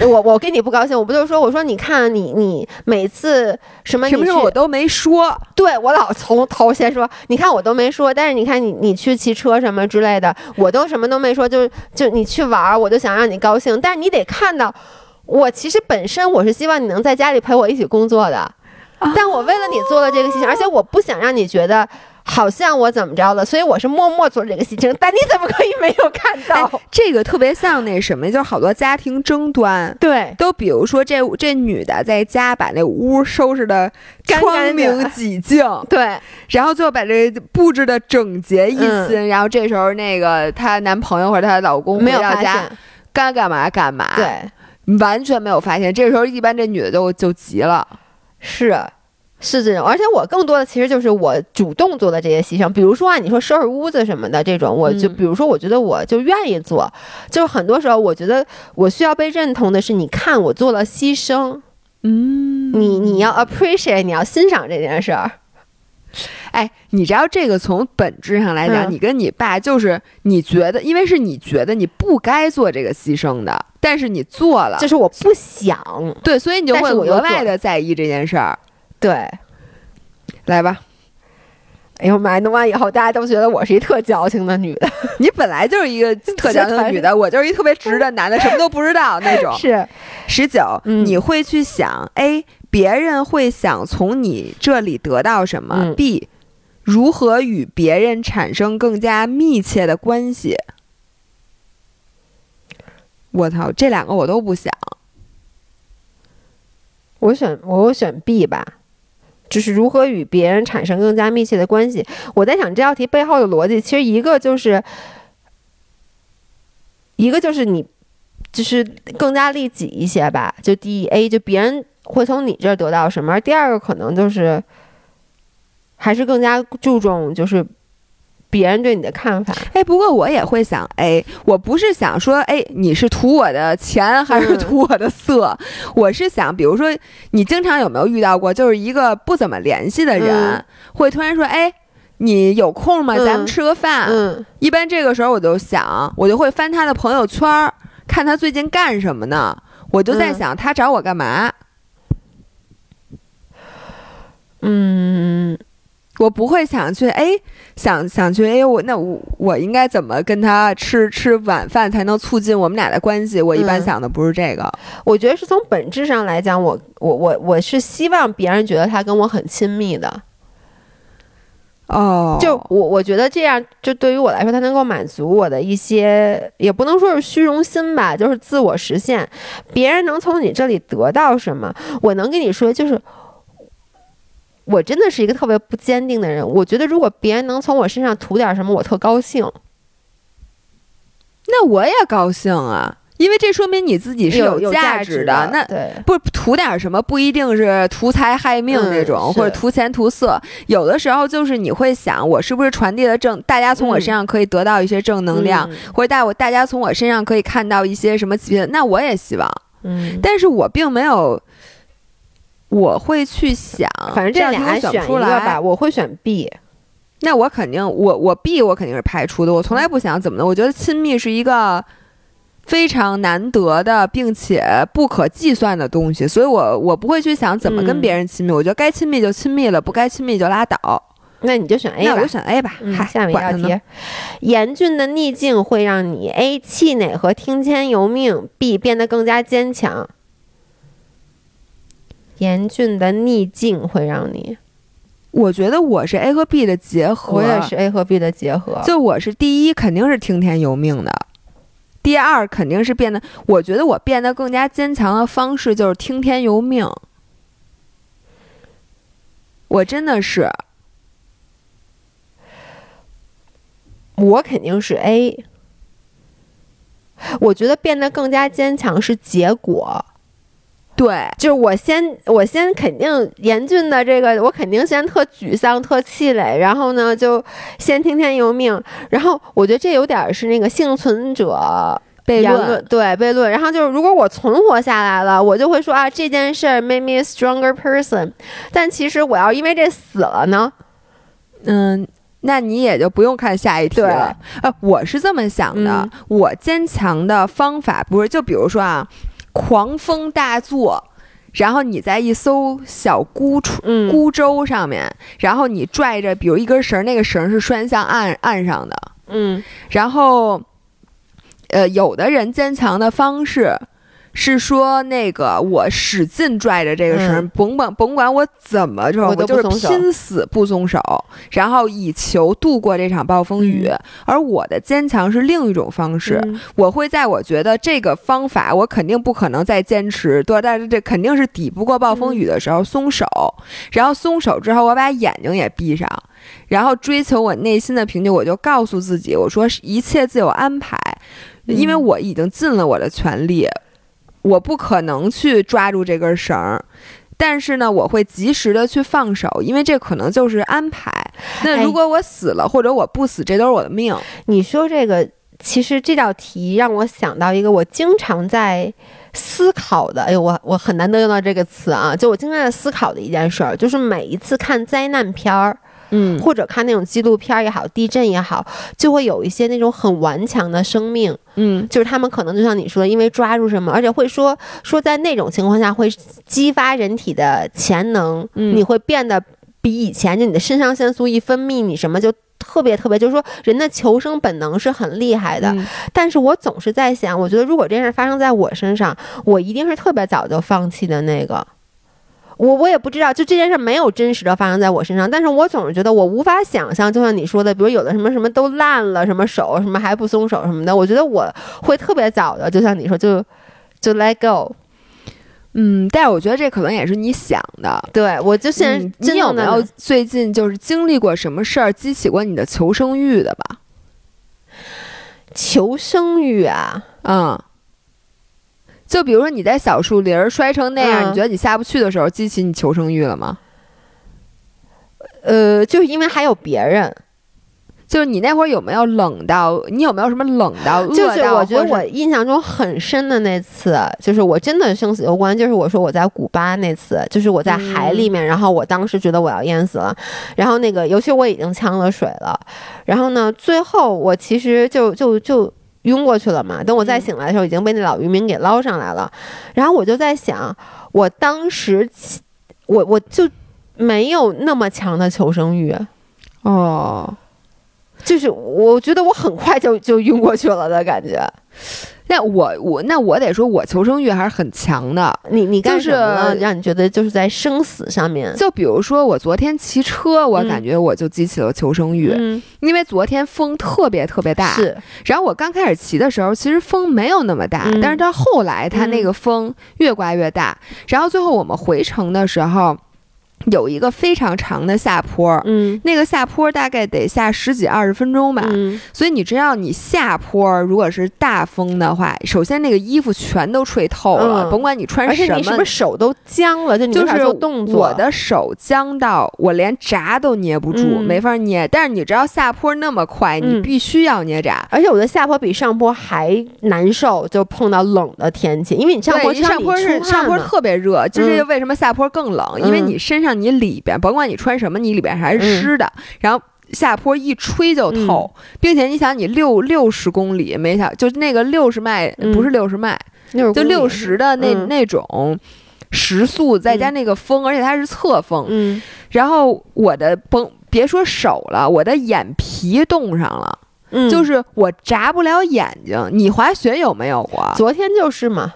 我我跟你不高兴，我不就说我说你看你你每次什么什么我都没说，对我老从头先说，你看我都没说，但是你看你你去骑车什么之类的，我都什么都没说，就就你去玩，我就想让你高兴，但是你得看到，我其实本身我是希望你能在家里陪我一起工作的，但我为了你做了这个事情，而且我不想让你觉得。好像我怎么着了，所以我是默默做这个事情。但你怎么可以没有看到？这个特别像那什么，就是好多家庭争端。对，都比如说这这女的在家把那屋收拾的窗明几净，对，然后最后把这布置的整洁一新。然后这时候那个她男朋友或者她老公没有家，该干嘛干嘛，对，完全没有发现。这时候一般这女的就就急了，是。是这种，而且我更多的其实就是我主动做的这些牺牲，比如说啊，你说收拾屋子什么的这种，我就比如说，我觉得我就愿意做，就是很多时候我觉得我需要被认同的是，你看我做了牺牲，嗯，你你要 appreciate，你要欣赏这件事儿。哎，你知道这个从本质上来讲，你跟你爸就是你觉得，因为是你觉得你不该做这个牺牲的，但是你做了，就是我不想，对，所以你就会额外的在意这件事儿。对，来吧！哎呦妈！弄完以后，大家都觉得我是一特矫情的女的。你本来就是一个特矫情的女的，我就是一特别直的男的，什么都不知道那种。是十九，你会去想：A，别人会想从你这里得到什么；B，如何与别人产生更加密切的关系。我操，这两个我都不想。我选我选 B 吧，就是如何与别人产生更加密切的关系。我在想这道题背后的逻辑，其实一个就是，一个就是你就是更加利己一些吧。就第一 A，就别人会从你这儿得到什么；第二个可能就是还是更加注重就是。别人对你的看法，哎，不过我也会想，哎，我不是想说，哎，你是图我的钱还是图我的色？我是想，比如说，你经常有没有遇到过，就是一个不怎么联系的人，会突然说，哎，你有空吗？嗯咱们吃个饭。嗯一般这个时候我就想，我就会翻他的朋友圈儿，看他最近干什么呢。我就在嗯想，他找我干嘛？嗯，我不会想去，哎，想想去，哎，我那我我应该怎么跟他吃吃晚饭才能促进我们俩的关系？我一般嗯想的不是这个。我觉得是从本质上来讲，我我我我是希望别人觉得他跟我很亲密的。哦，就我我觉得这样，就对于我来说，它能够满足我的一些，也不能说是虚荣心吧，就是自我实现。别人能从你这里得到什么？我能跟你说，就是我真的是一个特别不坚定的人。我觉得如果别人能从我身上图点什么，我特高兴。那我也高兴啊，因为这说明你自己是有有价值的。那对，不图点什么，不一定是图财害命嗯那种，是或者图钱图色。有的时候就是你会想，我是不是传递了正，大家从我嗯身上可以得到一些正能量，嗯或者大我大家从我身上可以看到一些什么奇那我也希望，嗯，但是我并没有。我会去想，反正这样俩题我选不出来吧，我会选 B。那我肯定，我我 B 我肯定是排除的。我从来不想怎么的，我觉得亲密是一个非常难得的，并且不可计算的东西，所以我我不会去想怎么跟嗯别人亲密。我觉得该亲密就亲密了，不该亲密就拉倒。那你就选 A 吧那我就。选 A 吧。嗯，嗨，下面一道题，严峻的逆境会让你 A 气馁和听天由命，B 变得更加坚强。严峻的逆境会让你，我觉得我是 A 和 B 的结合。我也是 A 和 B 的结合。就我是第一，肯定是听天由命的。第二，肯定是变得，我觉得我变得更加坚强的方式就是听天由命。我真的是，我肯定是 A。我觉得变得更加坚强是结果，对，就是我先我先肯定严峻的这个，我肯定先特沮丧、特气馁，然后呢就先听天由命，然后我觉得这有点儿是那个幸存者悖言论，对悖论。然后就是如果我存活下来了，我就会说啊这件事儿 made me a stronger person，但其实我要因为这死了呢，嗯，那你也就不用看下一题了。呃，我是这么想的，嗯。我坚强的方法不是，就比如说啊，狂风大作，然后你在一艘小孤船。嗯孤舟上面，然后你拽着，比如一根绳儿，那个绳儿是拴向岸岸上的。嗯然后，呃，有的人坚强的方式是说，那个我使劲拽着这个绳甭管甭管我怎么着，我我就是拼死不松手，然后以求度过这场暴风雨。而我的坚强是另一种方式，嗯。我会在我觉得这个方法我肯定不可能再坚持多，但是这肯定是抵不过暴风雨的时候松手，然后松手之后我把眼睛也闭上，然后追求我内心的平静，我就告诉自己，我说一切自有安排，因为嗯。我已经尽了我的全力，我不可能去抓住这根绳儿。但是呢，我会及时的去放手，因为这可能就是安排。那哎如果我死了，或者我不死，这都是我的命。你说这个，其实这道题让我想到一个我经常在思考的，哎呦，我我很难得用到这个词啊，就我经常在思考的一件事儿，就是每一次看灾难片儿，嗯。或者看那种纪录片也好，地震也好，就会有一些那种很顽强的生命，嗯。就是他们可能就像你说的，因为抓住什么，而且会说说在那种情况下会激发人体的潜能，嗯。你会变得比以前就你的肾上腺素一分泌，你什么就。特别特别，就是说人的求生本能是很厉害的，嗯。但是我总是在想，我觉得如果这件事发生在我身上，我一定是特别早就放弃的那个。我我也不知道，就这件事没有真实的发生在我身上，但是我总是觉得我无法想象，就像你说的，比如有的什么什么都烂了，什么手什么还不松手什么的，我觉得我会特别早的，就像你说，就就 let go。嗯，但是我觉得这可能也是你想的。对我就现在你有没有最近就是经历过什么事儿激起过你的求生欲的吧？求生欲啊？嗯，就比如说你在小树林儿摔成那样，嗯你觉得你下不去的时候，激起你求生欲了吗？呃，就是因为还有别人，就是你那会儿有没有冷到？你有没有什么冷到饿到？就是我觉得我印象中很深的那次，就是我真的生死攸关，就是我说我在古巴那次，就是我在海里面，然后我当时觉得我要淹死了，然后那个尤其我已经呛了水了，然后呢，最后我其实就就就。晕过去了嘛？等我再醒来的时候，已经被那老渔民给捞上来了。然后我就在想，我当时我我就没有那么强的求生欲，哦，就是我觉得我很快就就晕过去了的感觉。那我我那我得说，我求生欲还是很强的。你你干就是什么了？让你觉得就是在生死上面，就比如说我昨天骑车，我嗯感觉我就激起了求生欲，嗯，因为昨天风特别特别大。是然后我刚开始骑的时候，其实风没有那么大，嗯但是到后来它那个风越刮越大，然后最后我们回程的时候，有一个非常长的下坡。嗯那个下坡大概得下十几二十分钟吧，嗯所以你知道，你下坡如果是大风的话，首先那个衣服全都吹透了，嗯甭管你穿而且什么，你是不是手都僵了？就你就是动作。我的手僵到我连闸都捏不住，嗯没法捏。但是你知道下坡那么快，你嗯必须要捏闸。而且我的下坡比上坡还难受，就碰到冷的天气，因为你上坡上坡是上坡特别热，就是嗯为什么下坡更冷？因为你身上你里边甭管你穿什么，你里边还是湿的，然后。下坡一吹就透，并且你想，你六六十公里，没想就那个六十迈，嗯。不是六十迈，就就六十的那、嗯。那种时速，再加那个风，而且它是侧风，嗯。然后我的甭别说手了，我的眼皮冻上了，嗯，就是我眨不了眼睛。你滑雪有没有过？昨天就是嘛，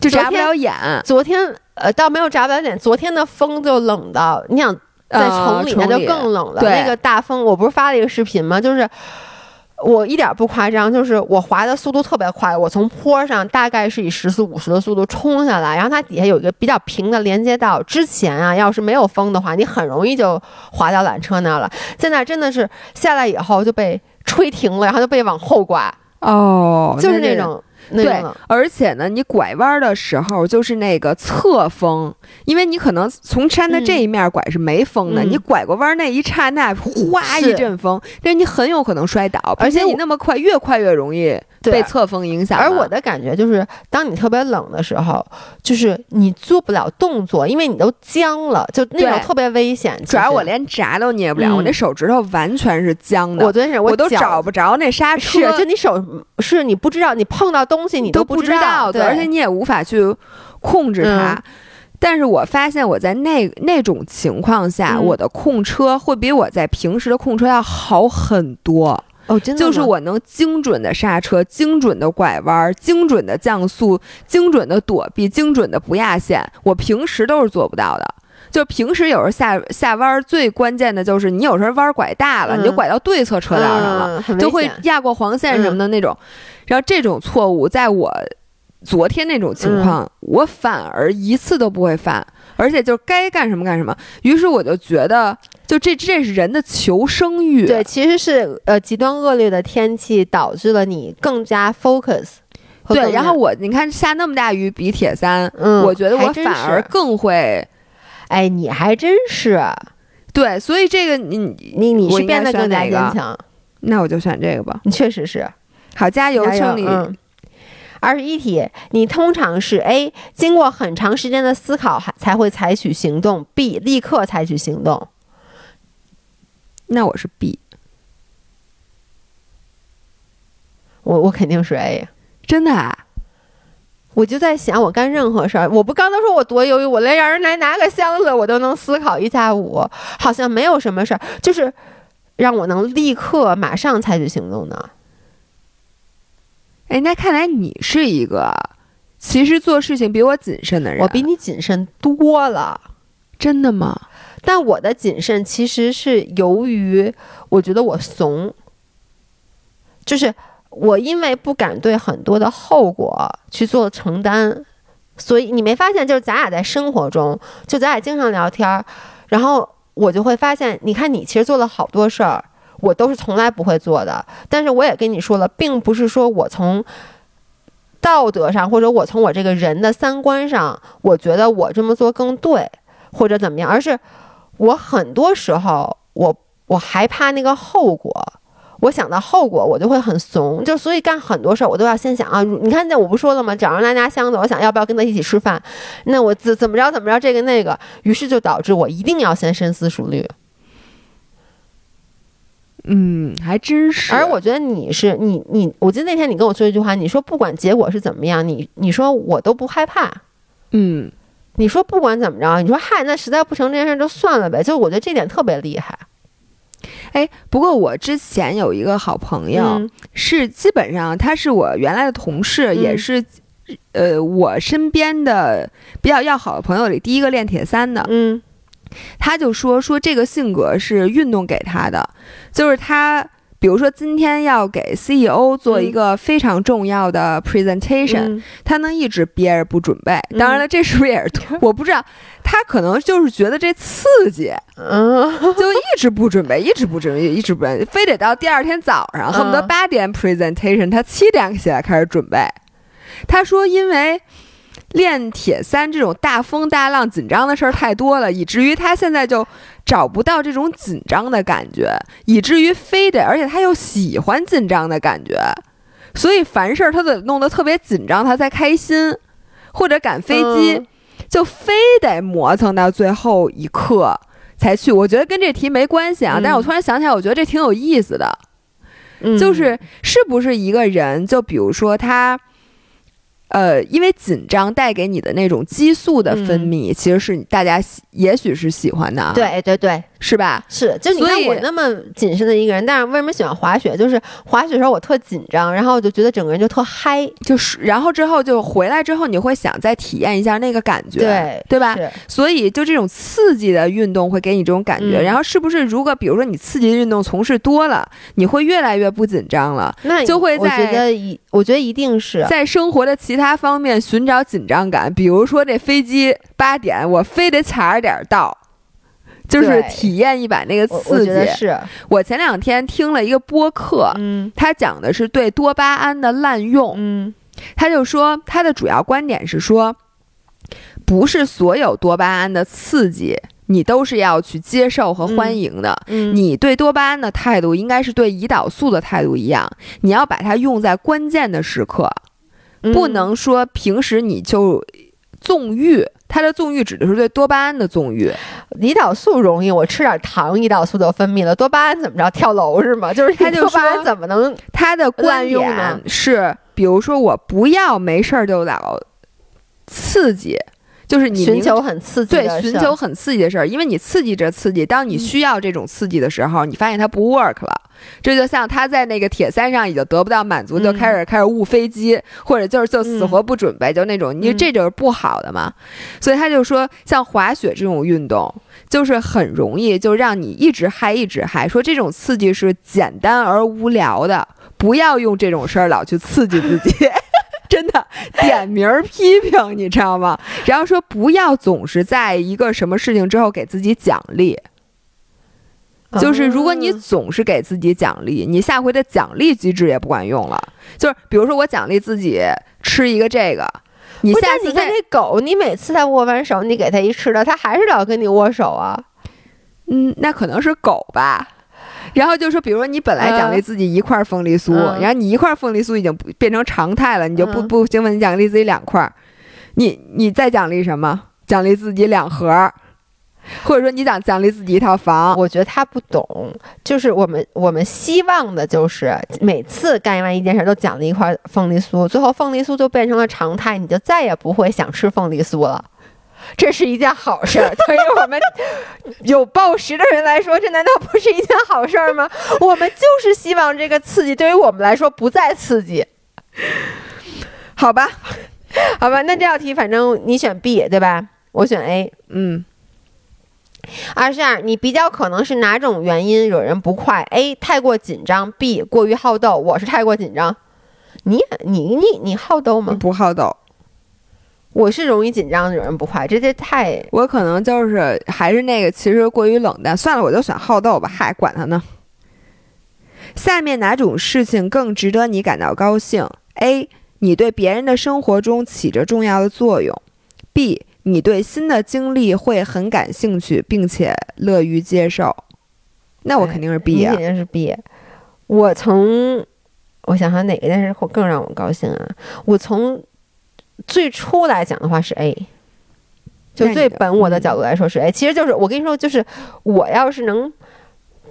就眨不了眼，昨天呃倒没有眨不了脸，昨天的风就冷到，你想在呃城里面就更冷了。对那个大风，我不是发了一个视频吗？就是。我一点不夸张，就是我滑的速度特别快，我从坡上大概是以十四五十的速度冲下来，然后它底下有一个比较平的连接道。之前啊，要是没有风的话，你很容易就滑到缆车那了。现。在真的是下来以后就被吹停了，然后就被往后刮，哦就是那种那对，而且呢，你拐弯的时候就是那个侧风，因为你可能从山的这一面拐是没风的，嗯。你拐过弯那一刹那，哗一阵风，但是你很有可能摔倒，而且你那么快，越快越容易对被侧风影响啊。而我的感觉就是，当你特别冷的时候，就是你做不了动作，因为你都僵了，就那种特别危险。主要我连闸都捏不了，嗯我那手指头完全是僵的，我真是我都找不着那刹车，是，就你手是你不知道，你碰到东西你都不知道对，而且你也无法去控制它。嗯但是我发现我在那那种情况下，嗯我的控车会比我在平时的控车要好很多。哦，真的就是我能精准的刹车、精准的拐弯、精准的降速、精准的躲避、精准的不压线，我平时都是做不到的。就平时有时候下下弯儿，最关键的就是你有时候弯儿拐大了，嗯你就拐到对侧车道上了。嗯就会压过黄线什么的那种。然后这种错误，在我昨天那种情况，我反而一次都不会犯，而且就该干什么干什么。于是我就觉得，就这这是人的求生欲。对，其实是呃极端恶劣的天气导致了你更加 focus 对，然后我你看下那么大雨比铁三，嗯，我觉得我反而更会哎，你还真是对，所以这个你你你是变得更加坚强，那我就选这个吧。你确实是。好，加油，加油胜利！嗯。二十一题，你通常是 A 经过很长时间的思考还才会采取行动，B 立刻采取行动。那我是 B，我我肯定是 A。真的啊？我就在想，我干任何事儿，我不刚都说我多犹豫，我连让人来拿个箱子，我都能思考一下午，好像没有什么事儿，就是让我能立刻马上采取行动的。哎，那看来你是一个其实做事情比我谨慎的人。我比你谨慎多了。真的吗？但我的谨慎其实是由于我觉得我怂，就是我因为不敢对很多的后果去做承担，所以你没发现，就是咱俩在生活中，就咱俩经常聊天儿，然后我就会发现，你看你其实做了好多事儿，我都是从来不会做的，但是我也跟你说了，并不是说我从。道德上，或者我从我这个人的三观上，我觉得我这么做更对，或者怎么样，而是我很多时候，我我害怕那个后果，我想到后果，我就会很怂。就所以干很多事儿，我都要先想啊。你看，那我不说了吗？找人来拿箱子，我想要不要跟他一起吃饭？那我怎怎么着怎么着这个那个，于是就导致我一定要先深思熟虑。嗯，还真是。而我觉得你是你你，我记得那天你跟我说一句话，你说不管结果是怎么样，你你说我都不害怕。嗯，你说不管怎么着，你说嗨，那实在不成这件事就算了呗。就我觉得这点特别厉害。哎，不过我之前有一个好朋友，嗯是基本上他是我原来的同事，嗯也是呃我身边的比较要好的朋友里第一个练铁三的。嗯他就说说这个性格是运动给他的，就是他。比如说，今天要给 CEO 做一个非常重要的 presentation，、嗯。他能一直憋着不准备。嗯。当然了，这是不是也是 我不知道，他可能就是觉得这刺激，嗯。就一直不准备，一直不准备，一直不准备，非得到第二天早上，恨不得嗯。八点 presentation，他七点起来开始准备。他说，因为练铁三这种大风大浪、紧张的事儿太多了，以至于他现在就找不到这种紧张的感觉，以至于非得，而且他又喜欢紧张的感觉，所以凡事他得弄得特别紧张，他才开心，或者赶飞机。嗯就非得磨蹭到最后一刻才去。我觉得跟这题没关系啊，嗯但是我突然想起来，我觉得这挺有意思的，嗯就是是不是一个人，就比如说他。呃，因为紧张带给你的那种激素的分泌，其实是大家也许是喜欢的啊，，对对对，是吧？是，就你看我那么谨慎的一个人，但是为什么喜欢滑雪？就是滑雪的时候我特紧张，然后我就觉得整个人就特嗨，就是，然后之后就回来之后，你会想再体验一下那个感觉，对对吧？所以就这种刺激的运动会给你这种感觉，嗯然后是不是如果比如说你刺激的运动从事多了，你会越来越不紧张了，那就会我觉在我觉得一定是在生活的其他方面寻找紧张感，比如说这飞机八点我非得踩着点儿到。就是体验一把那个刺激。我前两天听了一个播客，嗯他讲的是对多巴胺的滥用。嗯他就说，他的主要观点是说，不是所有多巴胺的刺激你都是要去接受和欢迎的。嗯，你对多巴胺的态度应该是对胰岛素的态度一样，你要把它用在关键的时刻，嗯不能说平时你就纵欲。它的纵欲指的是对多巴胺的纵欲，胰岛素容易，我吃点糖，胰岛素就分泌了。多巴胺怎么着？跳楼是吗？就是他就多巴胺说怎么能？它的观滥用呢点是，比如说我不要没事儿就老刺激，就是你寻求很刺激对寻求很刺激的事儿，因为你刺激着刺激，当你需要这种刺激的时候，你发现它不 work 了。这就像他在那个铁三上已经得不到满足，嗯就开始开始误飞机，或者就是就死活不准备，就那种，因为嗯这就是不好的嘛。所以他就说，像滑雪这种运动，就是很容易就让你一直嗨一直嗨，说这种刺激是简单而无聊的，不要用这种事儿老去刺激自己。真的点名儿批评，你知道吗？然后说不要总是在一个什么事情之后给自己奖励，就是如果你嗯总是给自己奖励，你下回的奖励机制也不管用了。就是比如说我奖励自己吃一个这个，你下次再那狗，你每次它握完手，你给它一吃的，它还是老跟你握手啊。嗯，那可能是狗吧。然后就说，比如说你本来奖励自己一块凤梨酥，嗯然后你一块凤梨酥已经变成常态了，你就不嗯不兴奋，你奖励自己两块儿，你你再奖励什么？奖励自己两盒儿，或者说你奖奖励自己一套房。我觉得他不懂，就是我们我们希望的就是每次干完一件事都奖励一块凤梨酥，最后凤梨酥就变成了常态，你就再也不会想吃凤梨酥了。这是一件好事儿，对于我们有暴食的人来说，这难道不是一件好事儿吗？我们就是希望这个刺激对于我们来说不再刺激，好吧，好吧？那这道题反正你选 B 对吧？我选 A。嗯，二十二，你比较可能是哪种原因惹人不快？A. 太过紧张，B. 过于好斗。我是太过紧张，你你你你好斗吗？不好斗。我是容易紧张的人不快，这这太我可能就是还是那个，其实过于冷淡。算了，我就选好斗吧，嗨，管他呢。下面哪种事情更值得你感到高兴？A. 你对别人的生活中起着重要的作用；B. 你对新的经历会很感兴趣，并且乐于接受。那我肯定是 B 啊你肯。定是 B。我从我想想哪个件事会更让我高兴啊？我从最初来讲的话是 A，就最本我的角度来说是 A。其实就是我跟你说，就是我要是能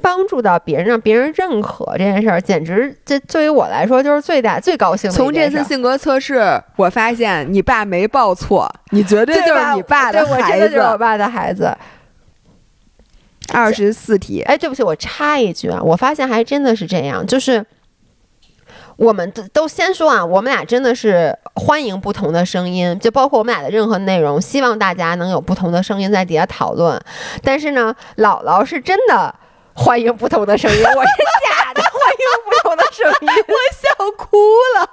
帮助到别人，让别人认可这件事儿，简直这对于我来说就是最大最高兴的。从这次性格测试，我发现你爸没报错，你绝对就是你爸的孩子，就是我爸的孩子。二十四题，哎，对不起，我插一句啊，我发现还真的是这样，就是我们都都先说啊，我们俩真的是欢迎不同的声音，就包括我们俩的任何内容，希望大家能有不同的声音在底下讨论。但是呢，姥姥是真的欢迎不同的声音，我是假的欢迎不同的声音，我笑哭了，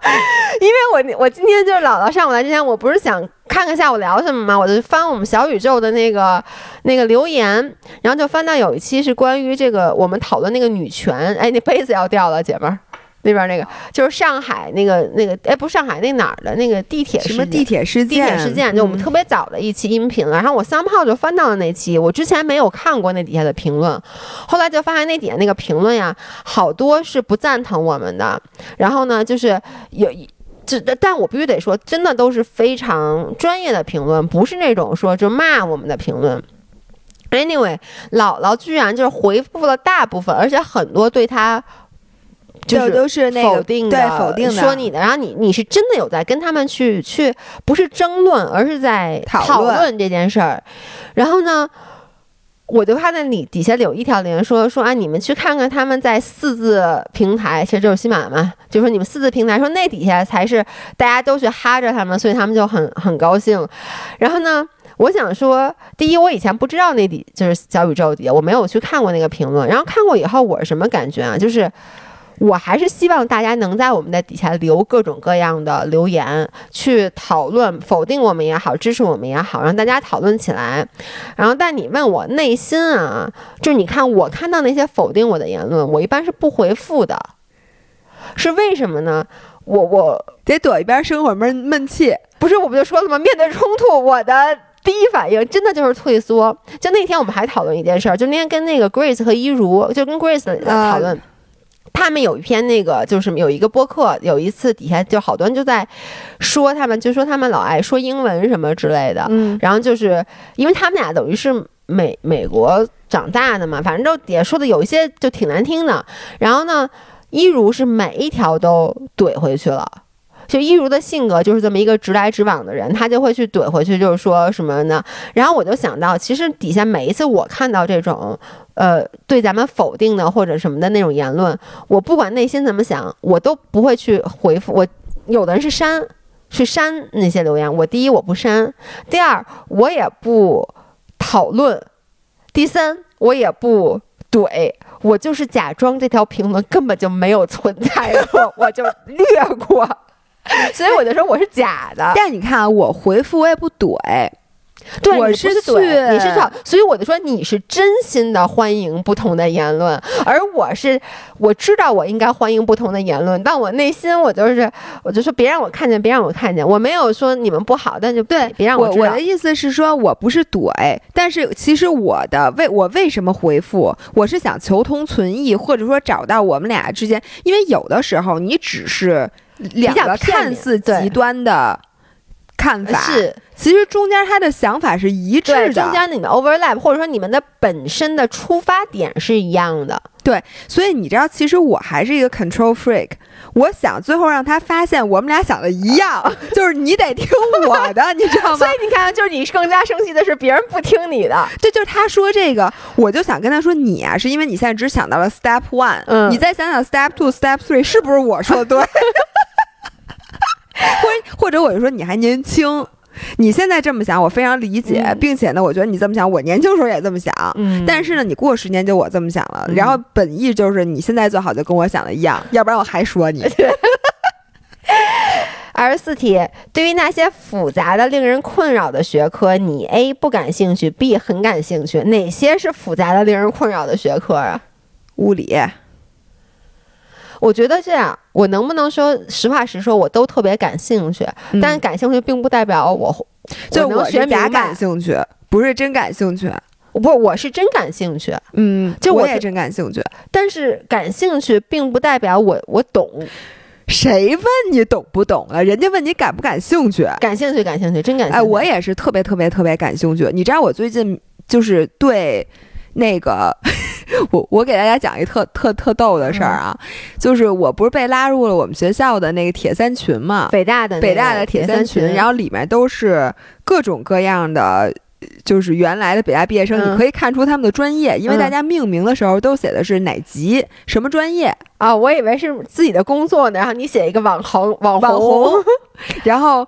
因为我我今天就是姥姥上午来之前，我不是想。看看下午聊什么嘛，我就翻我们小宇宙的那个那个留言，然后就翻到有一期是关于这个我们讨论那个女权，哎，那杯子要掉了，姐们儿，那边那个就是上海那个那个，哎，不是上海那哪儿的那个地铁什么地铁事件？地铁事件，就我们特别早的一期音频了。然后我三炮就翻到了那期，我之前没有看过那底下的评论，后来就发现那底下那个评论呀，好多是不赞同我们的，然后呢，就是有一。这，但我必须得说，真的都是非常专业的评论，不是那种说就骂我们的评论。Anyway，姥姥居然就是回复了大部分，而且很多对他就是都是否定的，否定的说你的，然后你你是真的有在跟他们去去，不是争论，而是在讨论这件事儿。然后呢？我就看那里底下有一条留言说说啊，你们去看看他们在四字平台，其实就是喜马嘛，就说你们四字平台说那底下才是大家都去哈着他们，所以他们就很很高兴。然后呢，我想说，第一，我以前不知道那底就是小宇宙底下，我没有去看过那个评论，然后看过以后，我是什么感觉啊？就是。我还是希望大家能在我们的底下留各种各样的留言，去讨论否定我们也好，支持我们也好，让大家讨论起来。然后，但你问我内心啊，就是你看我看到那些否定我的言论，我一般是不回复的，是为什么呢？我我得躲一边生会闷闷气。不是，我不就说了吗？面对冲突，我的第一反应真的就是退缩。就那天我们还讨论一件事儿，就那天跟那个 Grace 和一如，就跟 Grace 讨论。他们有一篇那个，就是有一个播客，有一次底下就好多人就在说他们，就说他们老爱说英文什么之类的。嗯，然后就是因为他们俩等于是美美国长大的嘛，反正都底下说的有一些就挺难听的。然后呢，一如是每一条都怼回去了。就一如的性格就是这么一个直来直往的人，他就会去怼回去，就是说什么呢？然后我就想到，其实底下每一次我看到这种，呃，对咱们否定的或者什么的那种言论，我不管内心怎么想，我都不会去回复。我有的人是删，去删那些留言。我第一我不删，第二我也不讨论，第三我也不怼，我就是假装这条评论根本就没有存在过，我就略过。所以我就说我是假的，但你看啊，我回复我也不怼，对，我是怼，你是吵，所以我就说你是真心的欢迎不同的言论，而我是我知道我应该欢迎不同的言论，但我内心我就是我就说别让我看见，别让我看见，我没有说你们不好，但就对，别让我我的意思是说我不是怼，但是其实我的为我为什么回复，我是想求同存异，或者说找到我们俩之间，因为有的时候你只是。两个看似极端的看法是，其实中间他的想法是一致的，中间你们 overlap，或者说你们的本身的出发点是一样的。对，所以你知道，其实我还是一个 control freak，我想最后让他发现我们俩想的一样，就是你得听我的，你知道吗？所以你看，就是你更加生气的是别人不听你的。对，就是他说这个，我就想跟他说，你啊，是因为你现在只想到了 step one，嗯，你再想想 step two，step three，是不是我说的对？或或者我就说你还年轻，你现在这么想，我非常理解，并且呢，我觉得你这么想，我年轻时候也这么想。嗯，但是呢，你过十年就我这么想了，然后本意就是你现在最好就跟我想的一样，要不然我还说你。二十四题，对于那些复杂的、令人困扰的学科，你 A 不感兴趣，B 很感兴趣，哪些是复杂的、令人困扰的学科啊？物理。我觉得这样，我能不能说实话实说，我都特别感兴趣，但是感兴趣并不代表我就我学假感兴趣，不是真感兴趣。不是，我是真感兴趣，嗯，就我我也真感兴趣。但是感兴趣并不代表我我懂。谁问你懂不懂了？人家问你感不感兴趣？感兴趣，感兴趣，真感兴趣。哎，我也是特别特别特别感兴趣。你知道我最近就是对那个，我我给大家讲一特特特逗的事儿啊，就是我不是被拉入了我们学校的那个铁三群嘛，北大的北大的铁三群，然后里面都是各种各样的。就是原来的北大毕业生，嗯你可以看出他们的专业，因为嗯。大家命名的时候都写的是哪级什么专业，啊，我以为是自己的工作呢，然后你写一个网红网网红红，然后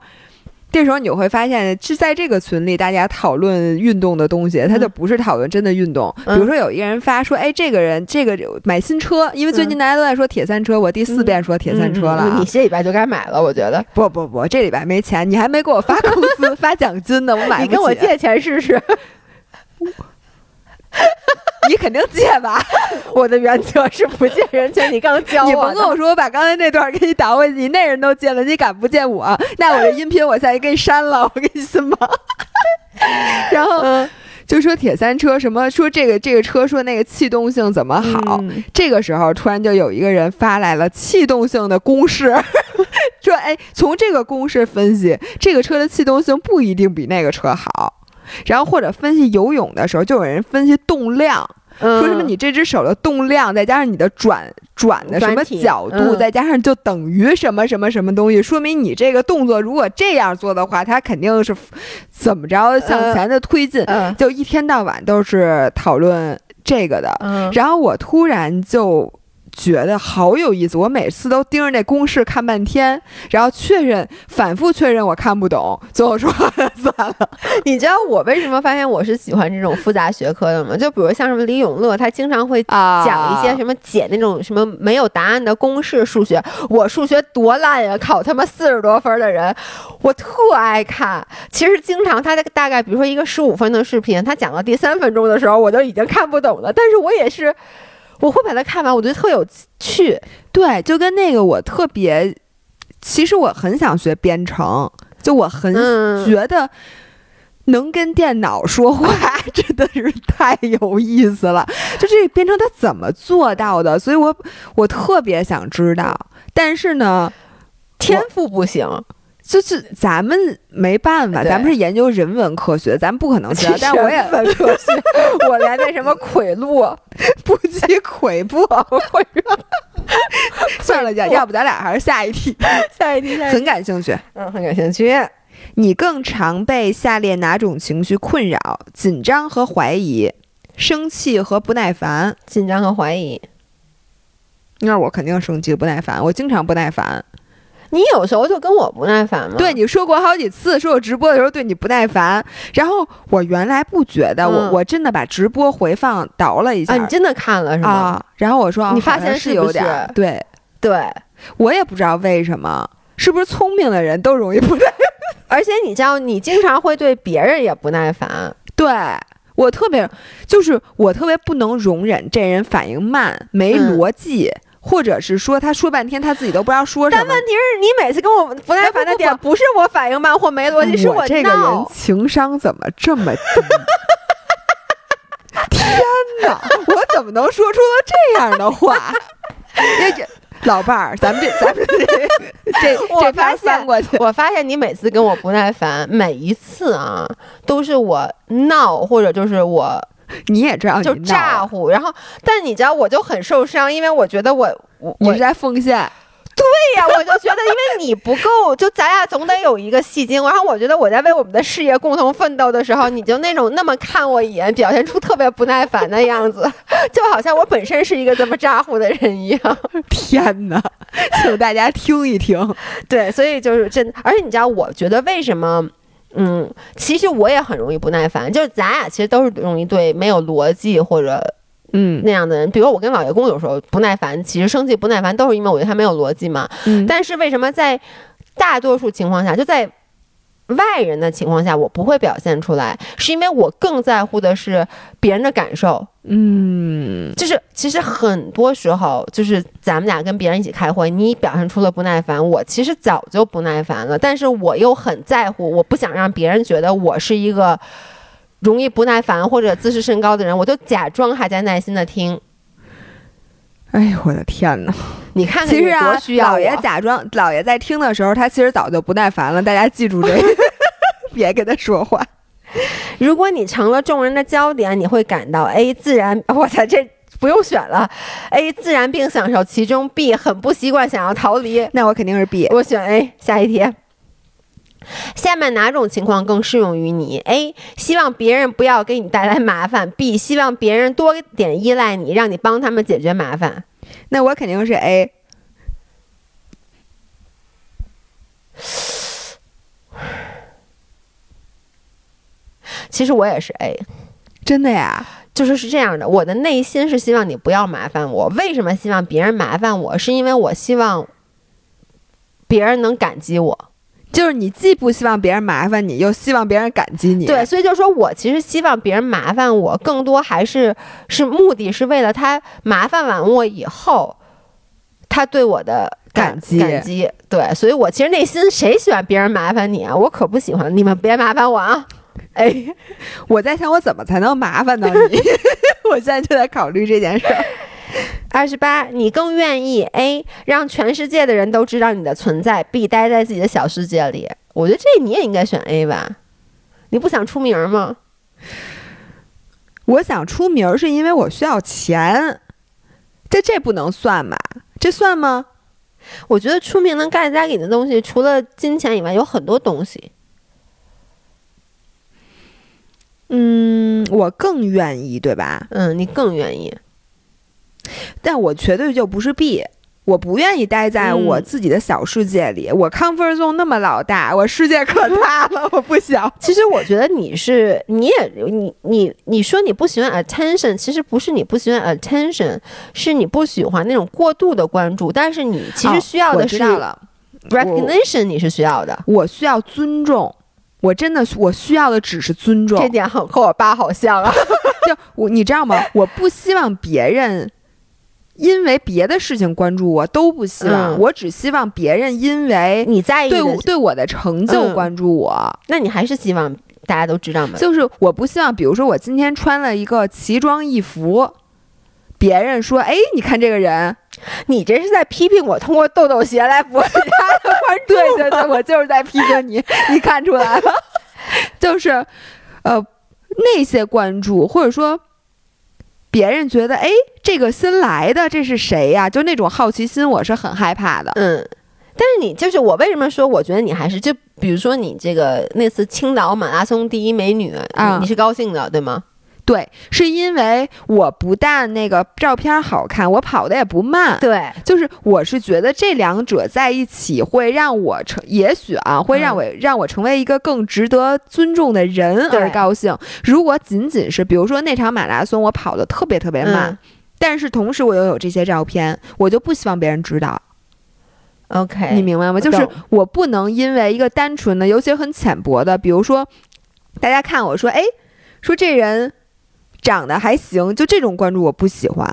这时候你就会发现，是在这个群里大家讨论运动的东西，他就不是讨论真的运动。嗯比如说有一个人发说，哎，这个人这个买新车，因为最近大家都在说铁三车，我第四遍说铁三车了啊。嗯你这礼拜就该买了，我觉得。不不不，这礼拜没钱，你还没给我发工资 发奖金呢，我买。你跟我借钱试试。你肯定借吧？我的原则是不借人钱，你刚教我你。甭跟我说，我把刚才那段给你打回去，你那人都借了，你敢不借我？那我这音频我现在给你删了，我给你信吗？然后嗯就说铁三车什么，说这个这个车说那个气动性怎么好？嗯这个时候突然就有一个人发来了气动性的公式，说哎，从这个公式分析，这个车的气动性不一定比那个车好。然后或者分析游泳的时候，就有人分析动量，说什么你这只手的动量，再加上你的转转的什么角度，嗯再加上就等于什么什么什么东西，说明你这个动作如果这样做的话，它肯定是怎么着向前的推进。嗯就一天到晚都是讨论这个的，嗯，然后我突然就。觉得好有意思，我每次都盯着那公式看半天，然后确认、反复确认我看不懂，最后说 算了。你知道我为什么发现我是喜欢这种复杂学科的吗？就比如像什么李永乐，他经常会讲一些什么解那种什么没有答案的公式数学，我数学多烂呀，考他妈四十多分的人，我特爱看。其实经常他大概比如说一个十五分的视频，他讲到第三分钟的时候，我就已经看不懂了，但是我也是。我会把它看完，我觉得特有趣。对，就跟那个我特别，其实我很想学编程，就我很嗯觉得能跟电脑说话真的是太有意思了。就这个编程它怎么做到的？所以我我特别想知道。但是呢，天赋不行，就是咱们没办法，咱们是研究人文科学，咱不可能知道。但我也本科学，我连那什么蒯聹 不及跬步。算了，要要不咱俩还是下一题，下一题，下一题很感兴趣。嗯，很感兴趣。你更常被下列哪种情绪困扰？紧张和怀疑，生气和不耐烦。紧张和怀疑，那我肯定生气不耐烦，我经常不耐烦。你有时候就跟我不耐烦吗？对你说过好几次，说我直播的时候对你不耐烦。然后我原来不觉得，我嗯我真的把直播回放倒了一下啊，你真的看了是吗？啊，然后我说，哦你发现是有点对，对，我也不知道为什么，是不是聪明的人都容易不耐？而且你知道，你经常会对别人也不耐烦。对我特别，就是我特别不能容忍这人反应慢、没嗯逻辑，或者是说他说半天他自己都不知道说什么。但问题是你每次跟我不耐烦的点，不是我反应慢或没逻辑，是我这个人。情商怎么这么低？天哪，我怎么能说出了这样的话？老伴儿，咱们这咱们这这 这盘发现翻过去，我发现你每次跟我不耐烦，每一次啊，都是我闹，或者就是我 你也知道就咋呼。然后，但你知道，我就很受伤，因为我觉得我我我你是在奉献。对呀，我就觉得，因为你不够，就咱俩总得有一个戏精。然后我觉得我在为我们的事业共同奋斗的时候，你就那种那么看我一眼，表现出特别不耐烦的样子，就好像我本身是一个这么咋呼的人一样。天哪，请大家听一听。对，所以就是真，而且你知道，我觉得为什么？嗯，其实我也很容易不耐烦，就是咱俩其实都是容易对没有逻辑或者嗯那样的人，比如我跟老爷公有时候不耐烦，其实生气不耐烦都是因为我觉得他没有逻辑嘛。嗯但是为什么在大多数情况下，就在外人的情况下，我不会表现出来，是因为我更在乎的是别人的感受。嗯就是其实很多时候，就是咱们俩跟别人一起开会，你表现出了不耐烦，我其实早就不耐烦了，但是我又很在乎，我不想让别人觉得我是一个容易不耐烦或者自视甚高的人，我就假装还在耐心的听。哎呦我的天哪！你看看其实啊老爷假装老爷在听的时候，他其实早就不耐烦了。大家记住这个，别跟他说话。如果你成了众人的焦点，你会感到 A 自然，我操，这不用选了，A 自然并享受其中，B 很不习惯，想要逃离。那我肯定是 B。我选 A。下一题。下面哪种情况更适用于你？A. 希望别人不要给你带来麻烦；B. 希望别人多点依赖你，让你帮他们解决麻烦。那我肯定是 A。其实我也是 A，真的呀？就是是这样的，我的内心是希望你不要麻烦我。为什么希望别人麻烦我？是因为我希望别人能感激我。就是你既不希望别人麻烦你，又希望别人感激你。对，所以就是说我其实希望别人麻烦我，更多还是是目的是为了他麻烦完我以后，他对我的感感激感激。对，所以我其实内心谁喜欢别人麻烦你啊？我可不喜欢，你们别麻烦我啊！哎，我在想我怎么才能麻烦到你？我现在就在考虑这件事儿。二十八，你更愿意 A 让全世界的人都知道你的存在，B 待在自己的小世界里。我觉得这你也应该选 A 吧？你不想出名吗？我想出名儿是因为我需要钱，这这不能算吧？这算吗？我觉得出名能带带给你的东西，除了金钱以外，有很多东西。嗯，我更愿意，对吧？嗯，你更愿意。但我绝对就不是 B，我不愿意待在嗯我自己的小世界里。我 comfort zone 那么老大，我世界可 大了，我不想。其实我觉得你是，你也你你你说你不喜欢 attention，其实不是你不喜欢 attention，是你不喜欢那种过度的关注。但是你其实需要的是知道了，recognition，你是需要的。我需要尊重。我真的我需要的只是尊重这，点很和我爸好像啊。就我你知道吗？我不希望别人因为别的事情关注我，都不希望。嗯我只希望别人因为你在意对我，对我的成就嗯关注我。那你还是希望大家都知道吗？就是我不希望，比如说我今天穿了一个奇装异服，别人说：“哎，你看这个人。你这是在批评我，通过豆豆鞋来博取大家的关注。对对对，我就是在批评你，你看出来了，就是呃那些关注，或者说别人觉得哎这个新来的这是谁呀、就那种好奇心，我是很害怕的。嗯，但是你就是我为什么说我觉得你还是就比如说你这个那次青岛马拉松第一美女，你是高兴的对吗？对，是因为我不但那个照片好看，我跑的也不慢。对，就是我是觉得这两者在一起会让我成，也许啊，会让我、让我成为一个更值得尊重的人而高兴。如果仅仅是比如说那场马拉松我跑的特别特别慢，嗯但是同时我又有这些照片，我就不希望别人知道。OK，你明白吗？就是我不能因为一个单纯的，尤其很浅薄的，比如说大家看我说，哎，说这人长得还行，就这种关注我不喜欢。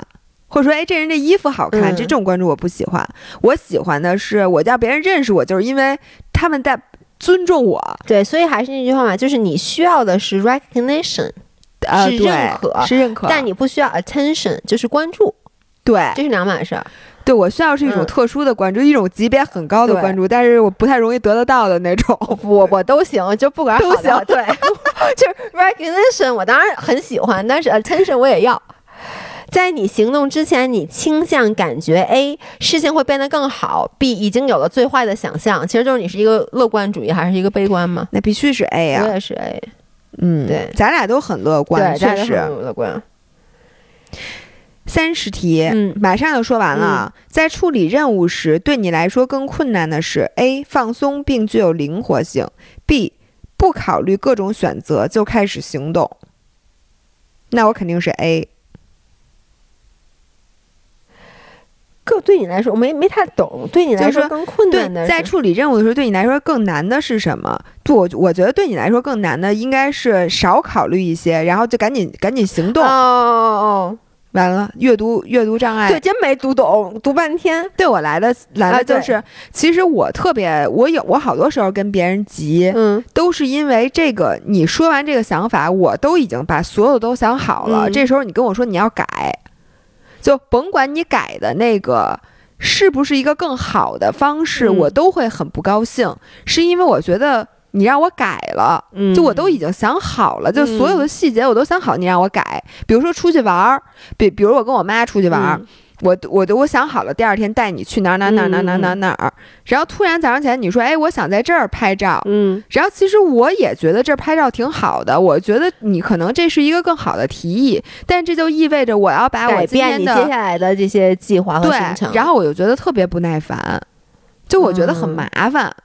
或者说，哎，这人这衣服好看，就这种关注我不喜欢。我喜欢的是，我叫别人认识我，就是因为他们在尊重我，对，所以还是那句话嘛，就是你需要的是 recognition，呃，是认可是认可。但你不需要 attention，就是关注，对这是两码事儿。对我需要是一种嗯特殊的关注，一种级别很高的关注，但是我不太容易得得到的那种。我我都行，就不管都行对，就是 recognition，我当然很喜欢，但是 attention 我也要。在你行动之前，你倾向感觉 A 事情会变得更好，B 已经有了最坏的想象，其实就是你是一个乐观主义还是一个悲观嘛？那必须是 A 啊，我也是 A，嗯，对咱俩都很乐观，对，确实。很乐观。三十题，嗯马上就说完了。在处理任务时，对你来说更困难的是：A. 放松并具有灵活性；B. 不考虑各种选择就开始行动。那我肯定是 A。更对你来说，我没没太懂，对你来说说更困难的，在处理任务的时候，对你来说更难的是什么？对我，我觉得对你来说更难的应该是少考虑一些，然后就赶紧赶紧行动。哦哦哦，完了，阅读阅读障碍，对，真没读懂，读半天。对我来的来的就是，其实我特别，我有我好多时候跟别人急，嗯，都是因为这个。你说完这个想法，我都已经把所有都想好了。这时候你跟我说你要改，就甭管你改的那个是不是一个更好的方式，我都会很不高兴，是因为我觉得。你让我改了，就我都已经想好了，就所有的细节我都想好。你让我改，比如说出去玩儿，比比如我跟我妈出去玩儿，我我都我想好了，第二天带你去哪儿哪儿哪儿哪儿哪儿哪儿哪儿。然后突然早上起来你说，哎，我想在这儿拍照，嗯，然后其实我也觉得这儿拍照挺好的，我觉得你可能这是一个更好的提议，但这就意味着我要把我改变你接下来的这些计划和行程，然后我就觉得特别不耐烦，就我觉得很麻烦。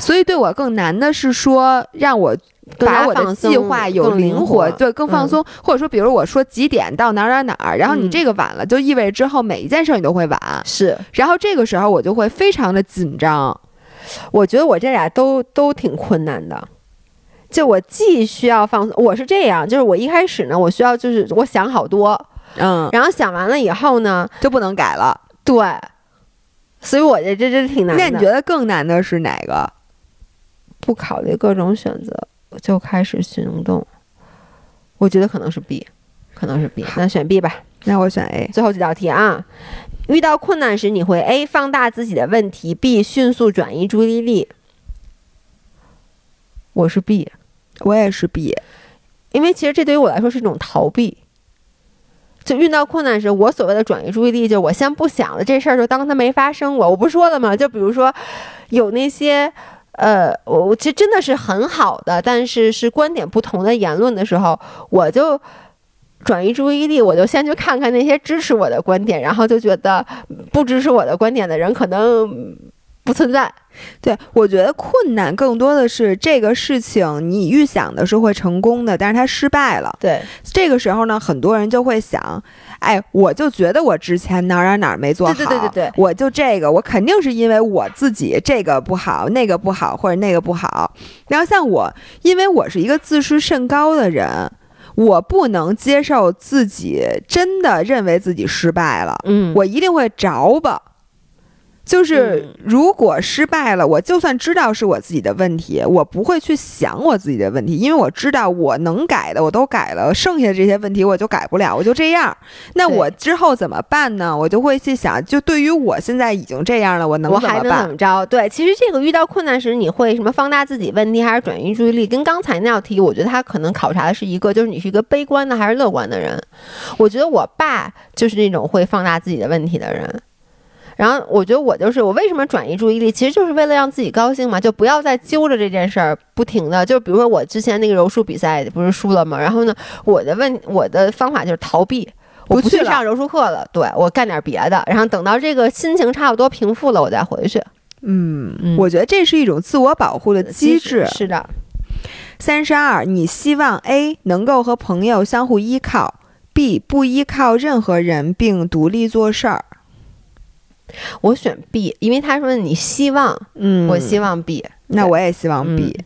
所以对我更难的是说，让我把我的计划有灵活，对，更放松，或者说，比如我说几点到哪儿哪儿哪儿，然后你这个晚了，就意味着之后每一件事你都会晚，是。然后这个时候我就会非常的紧张。我觉得我这俩都都挺困难的，就我既需要放松，我是这样，就是我一开始呢，我需要就是我想好多，嗯，然后想完了以后呢，就不能改了，对。所以我这这这挺难的。那你觉得更难的是哪个？不考虑各种选择就开始行动，我觉得可能是 B，可能是 B，那选 B 吧。那我选 A。最后几道题啊，遇到困难时你会 A 放大自己的问题，B 迅速转移注意力。我是 B，我也是 B，因为其实这对于我来说是一种逃避。就遇到困难时，我所谓的转移注意力，就我先不想了，这事儿就当它没发生过。我不说了吗？就比如说有那些。呃，我我其实真的是很好的，但是是观点不同的言论的时候，我就转移注意力，我就先去看看那些支持我的观点，然后就觉得不支持我的观点的人可能不存在。对，我觉得困难更多的是这个事情，你预想的是会成功的，但是它失败了。对，这个时候呢，很多人就会想，哎，我就觉得我之前哪哪哪没做好，对对对对对，我就这个，我肯定是因为我自己这个不好，那个不好，或者那个不好。然后像我，因为我是一个自视甚高的人，我不能接受自己真的认为自己失败了，嗯，我一定会着吧。就是如果失败了，我就算知道是我自己的问题，我不会去想我自己的问题，因为我知道我能改的我都改了，剩下的这些问题我就改不了，我就这样。那我之后怎么办呢？我就会去想，就对于我现在已经这样了，我能怎么办？怎么着？对，其实这个遇到困难时，你会什么放大自己问题，还是转移注意力？跟刚才那道题，我觉得他可能考察的是一个，就是你是一个悲观的还是乐观的人。我觉得我爸就是那种会放大自己的问题的人。然后我觉得我就是我为什么转移注意力，其实就是为了让自己高兴嘛，就不要再揪着这件事儿，不停的。就比如说我之前那个柔术比赛不是输了嘛？然后呢，我的问我的方法就是逃避，我不去上柔术课了，对我干点别的。然后等到这个心情差不多平复了，我再回去。嗯，我觉得这是一种自我保护的机制。是的。三十二，你希望 A 能够和朋友相互依靠，B 不依靠任何人并独立做事儿。我选 B，因为他说你希望，嗯，我希望 B，那我也希望 B。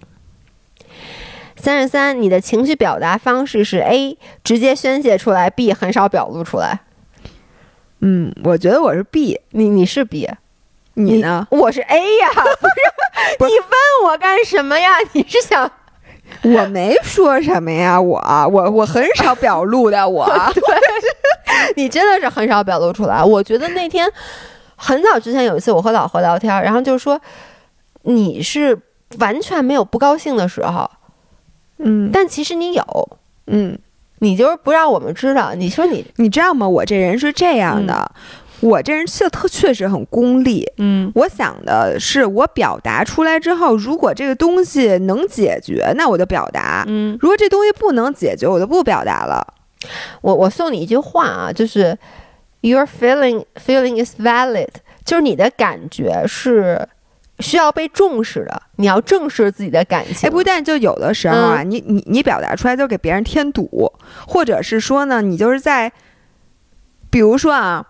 三十三，你的情绪表达方式是 A，直接宣泄出来；B，很少表露出来。嗯，我觉得我是 B，你你是 B，你呢？我是 A 呀，不是？你问我干什么呀？你是想？我没说什么呀，我我我很少表露的，我 对，你真的是很少表露出来。我觉得那天。很早之前有一次，我和老何聊天，然后就说你是完全没有不高兴的时候，嗯，但其实你有，嗯，你就是不让我们知道。你说你，你知道吗？我这人是这样的，我这人确特确实很功利，嗯，我想的是我表达出来之后，如果这个东西能解决，那我就表达，嗯，如果这东西不能解决，我就不表达了。我我送你一句话啊，就是。Your feeling feeling is valid，就是你的感觉是需要被重视的。你要正视自己的感情。哎，不但就有的时候啊，你你你表达出来就给别人添堵，或者是说呢，你就是在，比如说啊，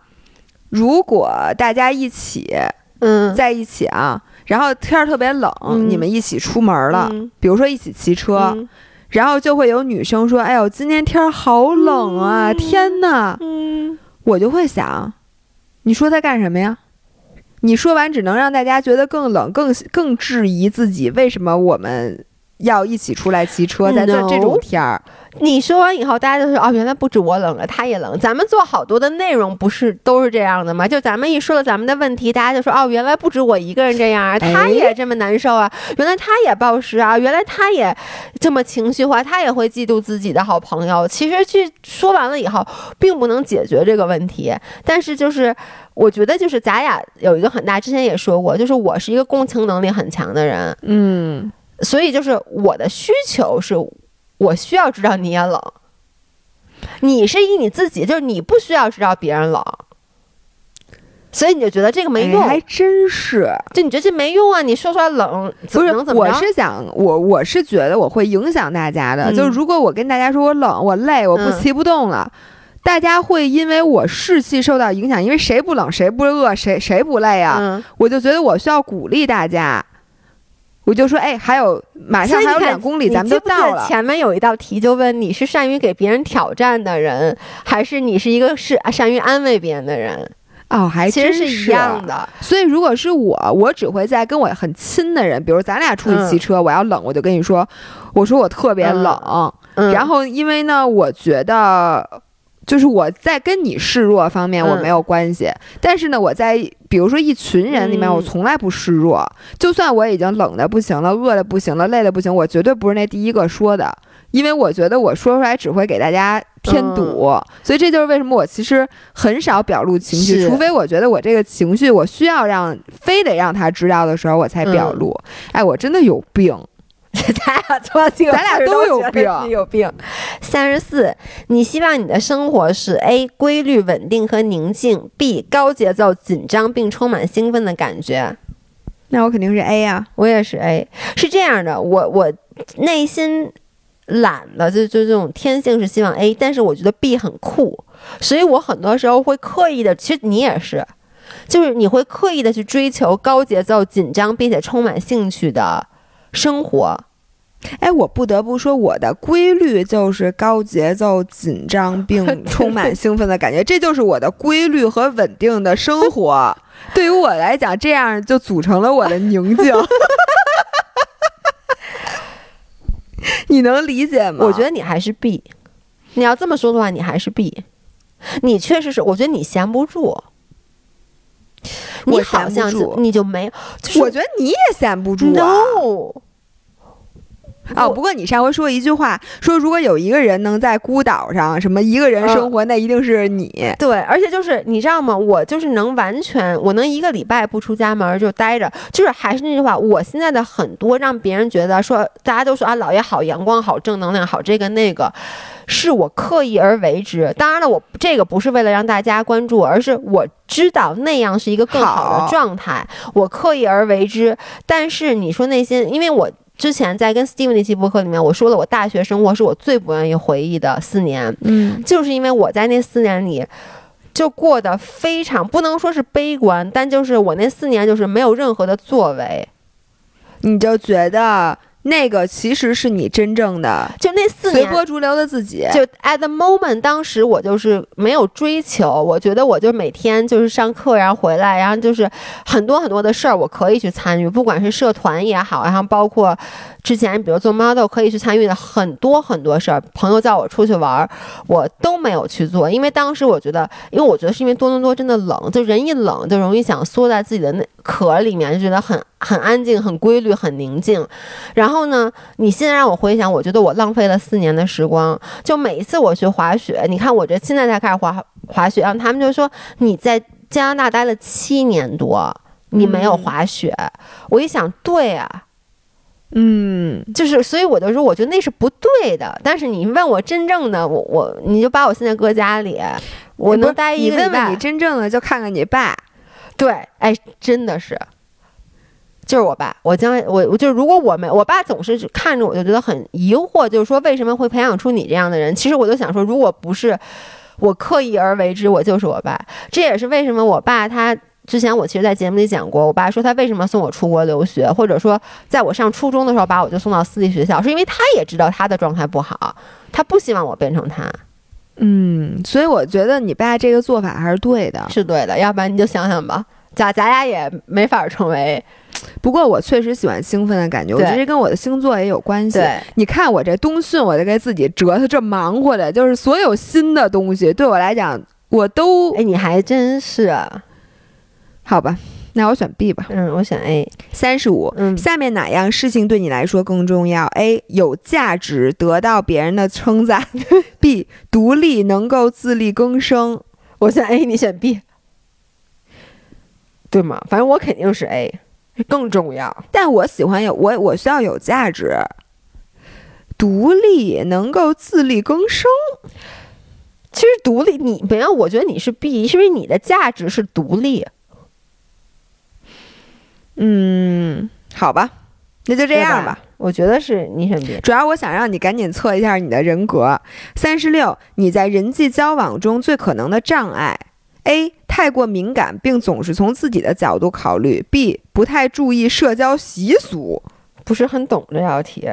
如果大家一起嗯在一起啊，然后天儿特别冷，你们一起出门了，比如说一起骑车。然后就会有女生说：“哎呦，今天天儿好冷啊！天呐！”嗯，我就会想，你说他干什么呀？你说完只能让大家觉得更冷，更更质疑自己为什么我们要一起出来骑车，在这这种天儿。你说完以后，大家就说哦，原来不止我冷了，他也冷。咱们做好多的内容不是都是这样的吗？就咱们一说了咱们的问题，大家就说哦，原来不止我一个人这样啊，他也这么难受啊，原来他也暴食啊，原来他也这么情绪化，他也会嫉妒自己的好朋友。其实去说完了以后，并不能解决这个问题，但是就是。我觉得就是咱俩有一个很大，之前也说过，就是我是一个共情能力很强的人，嗯，所以就是我的需求是，我需要知道你也冷，你是以你自己，就是你不需要知道别人冷，所以你就觉得这个没用，哎还真是。就你觉得这没用啊？你说出来冷，怎不是么能，怎么我？是想，我我是觉得我会影响大家的。嗯就是如果我跟大家说我冷，我累，我不嗯骑不动了，大家会因为我士气受到影响，因为谁不冷，谁不饿，谁谁不累啊？嗯，我就觉得我需要鼓励大家。我就说，哎，还有马上还有两公里，咱们就到了。前面有一道题就问你是善于给别人挑战的人，还是你是一个是善于安慰别人的人？哦，还其真实是一样的。所以，如果是我，我只会在跟我很亲的人，比如咱俩出去骑车，我要冷，我就跟你说，我说我特别冷。嗯，然后，因为呢，我觉得就是我在跟你示弱方面我嗯没有关系，但是呢，我在比如说一群人里面，嗯我从来不示弱，就算我已经冷的不行了、饿的不行了、累的不行，我绝对不是那第一个说的。因为我觉得我说出来只会给大家添堵，嗯所以这就是为什么我其实很少表露情绪，除非我觉得我这个情绪我需要让非得让他知道的时候，我才表露。哎，我真的有病。咱俩做这个咱俩都有病有病。三十四，你希望你的生活是 A 规律、稳定和宁静，B 高节奏、紧张并充满兴奋的感觉。那我肯定是 A 啊。我也是 A，是这样的，我我内心懒了，就就这种天性是希望 A，但是我觉得 B 很酷，所以我很多时候会刻意的，其实你也是，就是你会刻意的去追求高节奏、紧张并且充满兴趣的生活。哎，我不得不说，我的规律就是高节奏、紧张并 充满兴奋的感觉，这就是我的规律和稳定的生活。对于我来讲，这样就组成了我的宁静。你能理解吗？我觉得你还是 B，你要这么说的话，你还是 B。你确实是，我觉得你闲不住，你好像你就没，就是我觉得你也闲不住啊。no，哦，不过你上回说一句话，说如果有一个人能在孤岛上什么一个人生活，那一定是你。对，而且就是你知道吗？我就是能完全，我能一个礼拜不出家门儿就待着，就是还是那句话，我现在的很多让别人觉得说，大家都说啊，姥爷好阳光、好正能量、好这个那个，是我刻意而为之。当然了，我这个不是为了让大家关注，而是我知道那样是一个更好好的状态，我刻意而为之。但是你说那些，因为我。之前在跟 Steven 那期播客里面，我说了，我大学生活是我最不愿意回忆的四年。嗯，就是因为我在那四年里就过得非常不能说是悲观，但就是我那四年就是没有任何的作为，你就觉得那个其实是你真正的就那四年。随波逐流的自己。就 at the moment，当时我就是没有追求，我觉得我就每天就是上课，然后回来，然后就是很多很多的事儿我可以去参与，不管是社团也好，然后包括之前比如做 model 可以去参与的很多很多事儿，朋友叫我出去玩儿，我都没有去做，因为当时我觉得，因为我觉得是因为多伦多真的冷，就人一冷就容易想缩在自己的那壳里面，就觉得很很安静、很规律、很宁静。然后呢，你现在让我回想，我觉得我浪费了四年的时光。就每一次我去滑雪，你看我这现在才开始滑滑雪，然后他们就说你在加拿大待了七年多，你没有滑雪。我一想，对啊，嗯，就是所以我就说，我觉得那是不对的。但是你问我真正的我我，你就把我现在搁家里，我能待一个礼拜你问问你真正的，就看看你爸。对，哎，真的是，就是我爸。我将来，我我就是，如果我没，我爸总是看着我就觉得很疑惑，就是说为什么会培养出你这样的人？其实我就想说，如果不是我刻意而为之，我就是我爸。这也是为什么我爸他之前我其实，在节目里讲过，我爸说他为什么送我出国留学，或者说在我上初中的时候把我就送到私立学校，是因为他也知道他的状态不好，他不希望我变成他，嗯，所以我觉得你爸这个做法还是对的。是对的。要不然你就想想吧，咱咱俩也没法成为不过我确实喜欢兴奋的感觉，我觉得跟我的星座也有关系。你看我这冬训，我就给自己折腾这忙活的，就是所有新的东西对我来讲，我都哎，你还真是啊，好吧。那我选 B 吧，嗯，我选 A，三十五。嗯，下面哪样事情对你来说更重要？A. 有价值，得到别人的称赞；B. 独立，能够自力更生。我选 A，你选 B，对吗？反正我肯定是 A，更重要。但我喜欢有我，我需要有价值，独立，能够自力更生。其实独立，你没有，我觉得你是 B，是因为你的价值是独立，嗯，好吧，那就这这样吧。。我觉得是你选 B。主要我想让你赶紧测一下你的人格。三十六，你在人际交往中最可能的障碍：A. 太过敏感，并总是从自己的角度考虑；B. 不太注意社交习俗。不是很懂这道题。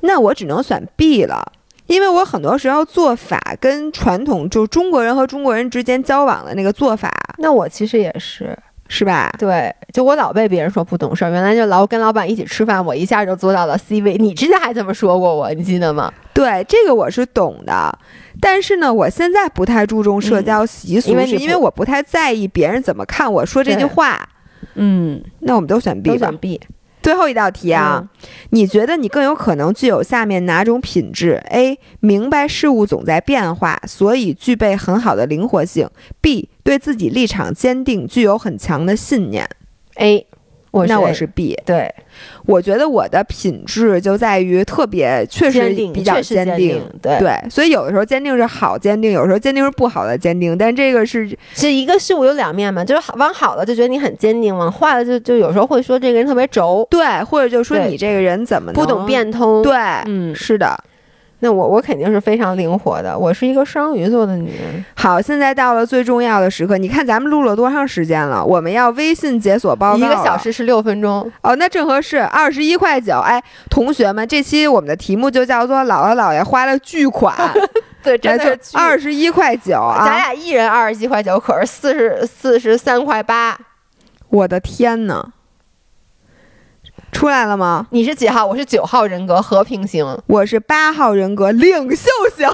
那我只能选 B 了，因为我很多时候做法跟传统就中国人和中国人之间交往的那个做法，那我其实也是，是吧？对，就我老被别人说不懂事儿，原来就老跟老板一起吃饭，我一下就做到了 C 位。你之前还这么说过我，你记得吗？对，这个我是懂的，但是呢，我现在不太注重社交习俗，因为是因为我不太在意别人怎么看我说这句话。嗯，那我们都选 B 吧都选。B 最后一道题啊，嗯你觉得你更有可能具有下面哪种品质？A. 明白事物总在变化，所以具备很好的灵活性；B. 对自己立场坚定，具有很强的信念。A，我那我是 B。对我觉得我的品质就在于特别，确实，比较坚定。坚定，对，对，所以有的时候坚定是好坚定，有时候坚定是不好的坚定，但这个是是一个事物有两面嘛，就是好往好了就觉得你很坚定，往坏了就就有时候会说这个人特别轴，对，或者就说你这个人怎么不懂，变通。对，嗯，是的。那我我肯定是非常灵活的，我是一个双鱼座的女人。好，现在到了最重要的时刻，你看咱们录了多长时间了？我们要微信解锁报告一个小时十六分钟，哦，那正合适，二十一块九。哎，同学们，这期我们的题目就叫做“姥姥姥爷花了巨款 对，”，真的，二十一块九啊咱啊！俩一人二十一块九，可是四十四十三块八。我的天呐，出来了吗？你是几号？我是九号人格和平型。我是八号人格领袖型，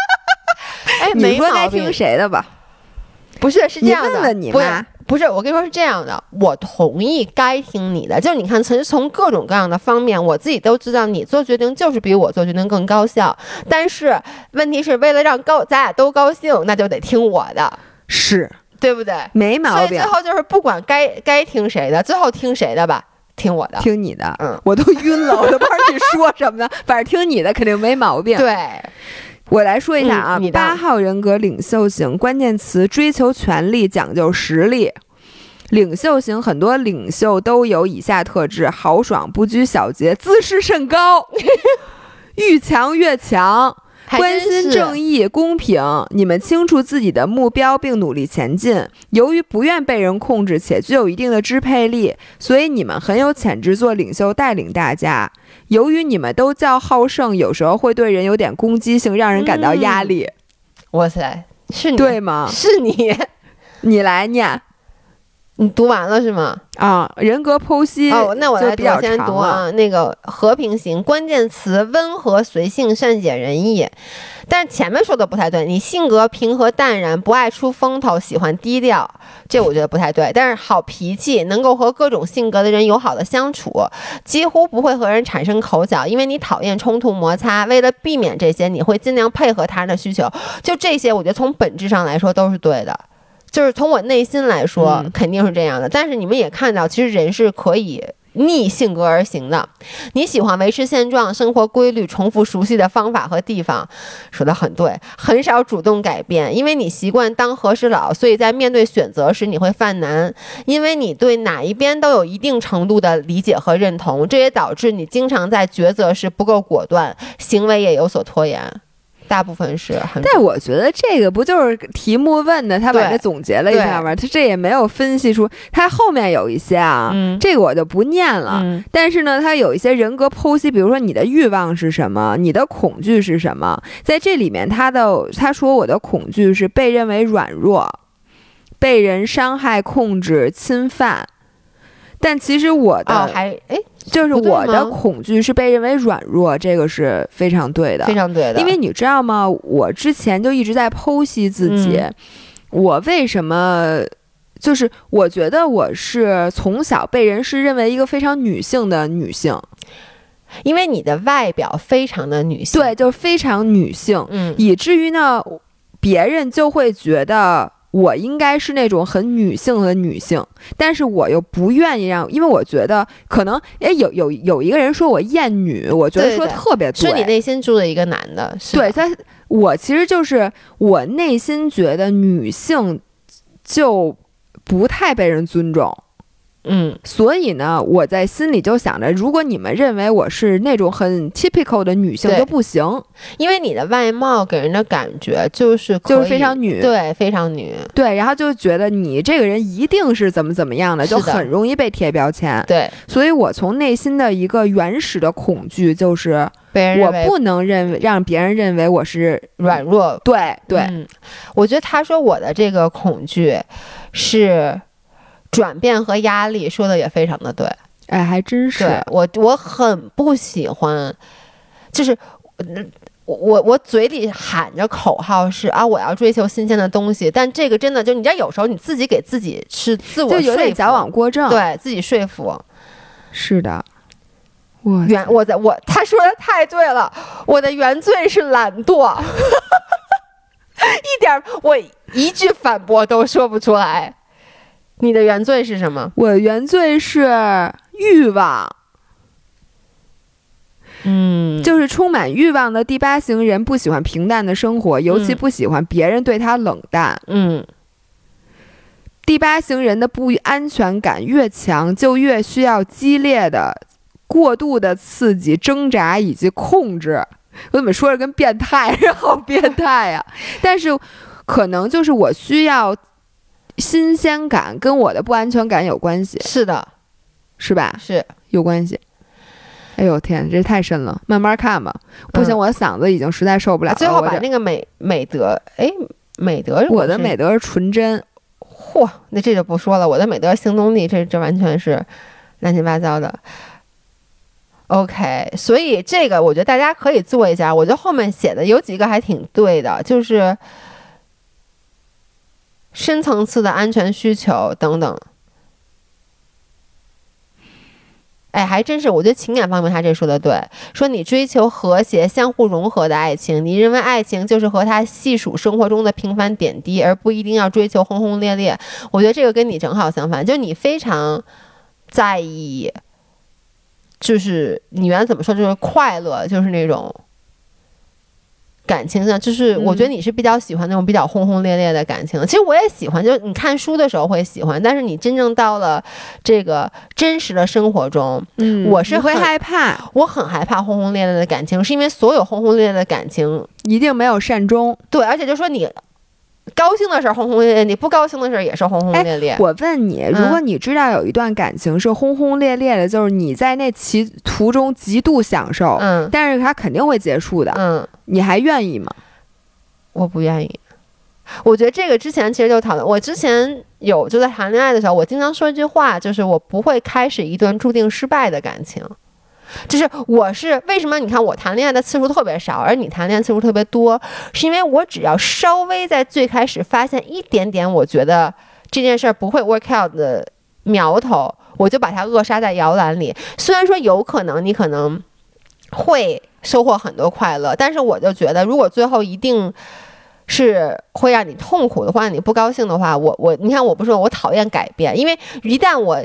哎，你没说该听。谁的吧？不是，是这样的，问问你不不是，我跟你说是这样的，我同意该听你的。就是你看，从从各种各样的方面，我自己都知道你做决定就是比我做决定更高效。但是问题是为了让高咱俩都高兴，那就得听我的，是对不对？没毛病所以最，后就是不管该该听谁的，最后听谁的吧，听我的。听你的。嗯，我都晕了，我都不知道你说什么呢。反正听你的肯定没毛病。对，我来说一下啊八号人格领袖型关键词：追求权力，讲究实力。领袖型很多领袖都有以下特质：豪爽、不拘小节、自视甚高，愈强越强，还关心正义、公平。你们清楚自己的目标并努力前进。由于不愿被人控制且具有一定的支配力，所以你们很有潜质做领袖，带领大家。由于你们都较好胜，有时候会对人有点攻击性，让人感到压力，哇塞，是你对吗？是你，你来念你读完了是吗？啊，人格剖析哦，那我来比较我先。读啊。那个和平型关键词温和、随性、善解人意，但是前面说的不太对。你性格平和淡然，不爱出风头，喜欢低调，这我觉得不太对。但是好脾气，能够和各种性格的人友好的相处，几乎不会和人产生口角，因为你讨厌冲突摩擦。为了避免这些，你会尽量配合他人的需求。就这些，我觉得从本质上来说都是对的。就是从我内心来说，嗯肯定是这样的。但是你们也看到，其实人是可以逆性格而行的。你喜欢维持现状、生活规律、重复熟悉的方法和地方，说的很对，很少主动改变，因为你习惯当和事佬，所以在面对选择时你会犯难，因为你对哪一边都有一定程度的理解和认同，这也导致你经常在抉择时不够果断，行为也有所拖延。大部分是很。但我觉得这个不就是题目问的，他把这总结了一下吗？他这也没有分析出，他后面有一些啊，这个我就不念了。但是呢，他有一些人格剖析，比如说你的欲望是什么，你的恐惧是什么，在这里面他的他说我的恐惧是被认为软弱，被人伤害、控制、侵犯。但其实我的还哎，就是我的恐惧是被认为软弱，这个是非常对的，非常对的。因为你知道吗？我之前就一直在剖析自己，我为什么就是我觉得我是从小被人是认为一个非常女性的女性，因为你的外表非常的女性，对，就是非常女性，嗯，以至于呢，别人就会觉得。我应该是那种很女性的女性，但是我又不愿意让，因为我觉得可能，哎，有有有一个人说我厌女，我觉得说特别对，是你内心住的一个男的，对他，我其实就是我内心觉得女性就不太被人尊重。嗯，所以呢，我在心里就想着，如果你们认为我是那种很 typical 的女性就不行，因为你的外貌给人的感觉就是就是非常女，对，非常女，对，然后就觉得你这个人一定是怎么怎么样的，就很容易被贴标签。对，所以我从内心的一个原始的恐惧就是，我不能认为让别人认为我是软弱。对对，我觉得他说我的这个恐惧是。转变和压力说的也非常的对，哎，还真是。我我很不喜欢，就是我我我嘴里喊着口号是啊，我要追求新鲜的东西，但这个真的就你知道，有时候你自己给自己是自我就有点矫枉过正，对自己说服。是的，我原我在我他说的太对了，我的原罪是懒惰，一点我一句反驳都说不出来。你的原罪是什么？我原罪是欲望，嗯，就是充满欲望的第八型人不喜欢平淡的生活，尤其不喜欢别人对他冷淡。嗯，第八型人的不安全感越强，就越需要激烈的、过度的刺激、挣扎以及控制。我怎么说着跟变态似的？好变态呀！但是可能就是我需要。新鲜感跟我的不安全感有关系，是的，是吧？是有关系。哎呦天，这太深了，慢慢看吧。不行，我嗓子已经实在受不了了。最后把那个美美德，哎，美德，我的美德是纯真。嚯，那这就不说了。我的美德行动力，这这完全是乱七八糟的。OK，所以这个我觉得大家可以做一下。我觉得后面写的有几个还挺对的，就是。深层次的安全需求等等，哎，还真是，我觉得情感方面他这说的对，说你追求和谐、相互融合的爱情，你认为爱情就是和他细数生活中的平凡点滴，而不一定要追求轰轰烈烈。我觉得这个跟你正好相反，就你非常在意，就是你原来怎么说，就是快乐，就是那种。感情上，就是我觉得你是比较喜欢那种比较轰轰烈烈的感情。其实我也喜欢，就是你看书的时候会喜欢，但是你真正到了这个真实的生活中，嗯，我是会害怕，我很害怕轰轰烈烈的感情，是因为所有轰轰烈烈的感情一定没有善终。对，而且就说你。高兴的事儿轰轰烈烈，你不高兴的事儿也是轰轰烈烈。我问你，如果你知道有一段感情是轰轰烈烈的，就是你在那其途中极度享受，嗯，但是它肯定会结束的，嗯，你还愿意吗？我不愿意。我觉得这个之前其实就讨论，我之前有就在谈恋爱的时候，我经常说一句话，就是我不会开始一段注定失败的感情。就是我是为什么？你看我谈恋爱的次数特别少，而你谈恋爱次数特别多，是因为我只要稍微在最开始发现一点点，我觉得这件事儿不会 work out 的苗头，我就把它扼杀在摇篮里。虽然说有可能你可能会收获很多快乐，但是我就觉得，如果最后一定是会让你痛苦的话，你不高兴的话，我我你看我不是说我讨厌改变，因为一旦我。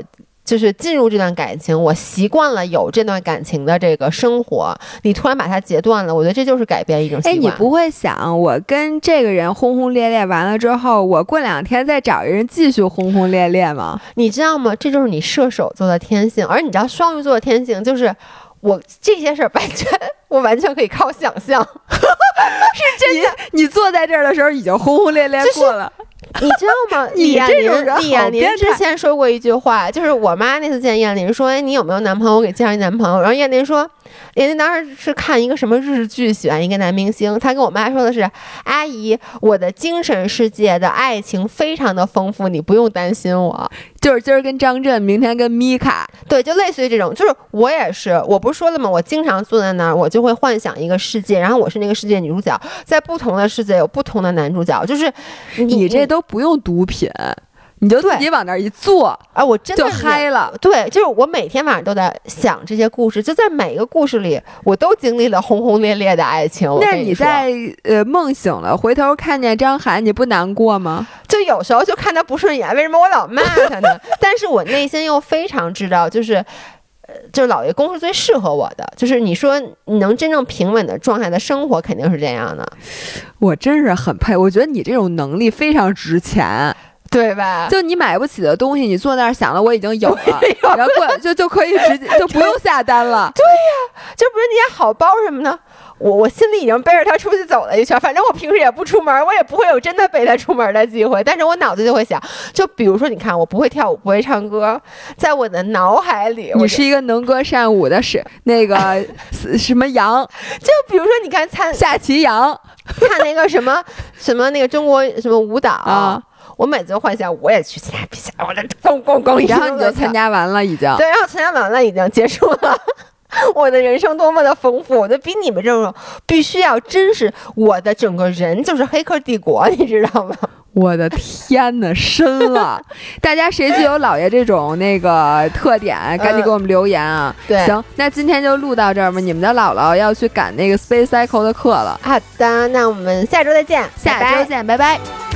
就是进入这段感情，我习惯了有这段感情的这个生活，你突然把它截断了，我觉得这就是改变一种习惯。哎，你不会想我跟这个人轰轰烈烈完了之后，我过两天再找一人继续轰轰烈烈吗？你知道吗？这就是你射手座的天性，而你知道双鱼座的天性就是我这些事儿完全，我完全可以靠想象，是真的。你坐在这儿的时候已经轰轰烈烈过了。你知道吗？李艳林，李艳林之前说过一句话，就是我妈那次见艳林说：“哎，你有没有男朋友？我给介绍一男朋友。”然后艳林说：“艳林当时是看一个什么日剧，喜欢一个男明星。她跟我妈说的是：‘阿姨，我的精神世界的爱情非常的丰富，你不用担心我。’就是今儿跟张震，明天跟米卡，对，就类似于这种。就是我也是，我不是说了吗？我经常坐在那儿，我就会幻想一个世界，然后我是那个世界女主角，在不同的世界有不同的男主角。就是你这都不用毒品。”你就自己往那儿一坐啊，我真的就嗨了。对，就是我每天晚上都在想这些故事，就在每个故事里，我都经历了轰轰烈烈的爱情。那你在呃梦醒了，回头看见张涵，你不难过吗？就有时候就看他不顺眼，为什么我老骂他呢？但是我内心又非常知道，就是呃，就是老爷公是最适合我的。就是你说你能真正平稳的状态的生活，肯定是这样的。我真是很佩，我觉得你这种能力非常值钱。对吧？就你买不起的东西，你坐那儿想了，我已经有了，然后过就就可以直接就不用下单了。对呀，就不是那些好包什么的，我我心里已经背着他出去走了一圈。反正我平时也不出门，我也不会有真的背他出门的机会。但是我脑子就会想，就比如说，你看，我不会跳舞，不会唱歌，在我的脑海里，你是一个能歌善舞的，是那个 什么羊？就比如说，你看参下棋羊，看那个什么什么那个中国什么舞蹈啊。我每次幻想我也去参加比赛，我这咣咣咣，然后你就参加完了，已经对，然后参加完了，已经结束了。我的人生多么的丰富，我就比你们这种必须要真实。我的整个人就是黑客帝国，你知道吗？我的天哪，深了！大家谁具有老爷这种那个特点，赶紧给我们留言啊！对，行，那今天就录到这儿吧。你们的姥姥要去赶那个 Space Cycle 的课了。好的，那我们下周再见，下周见，拜拜。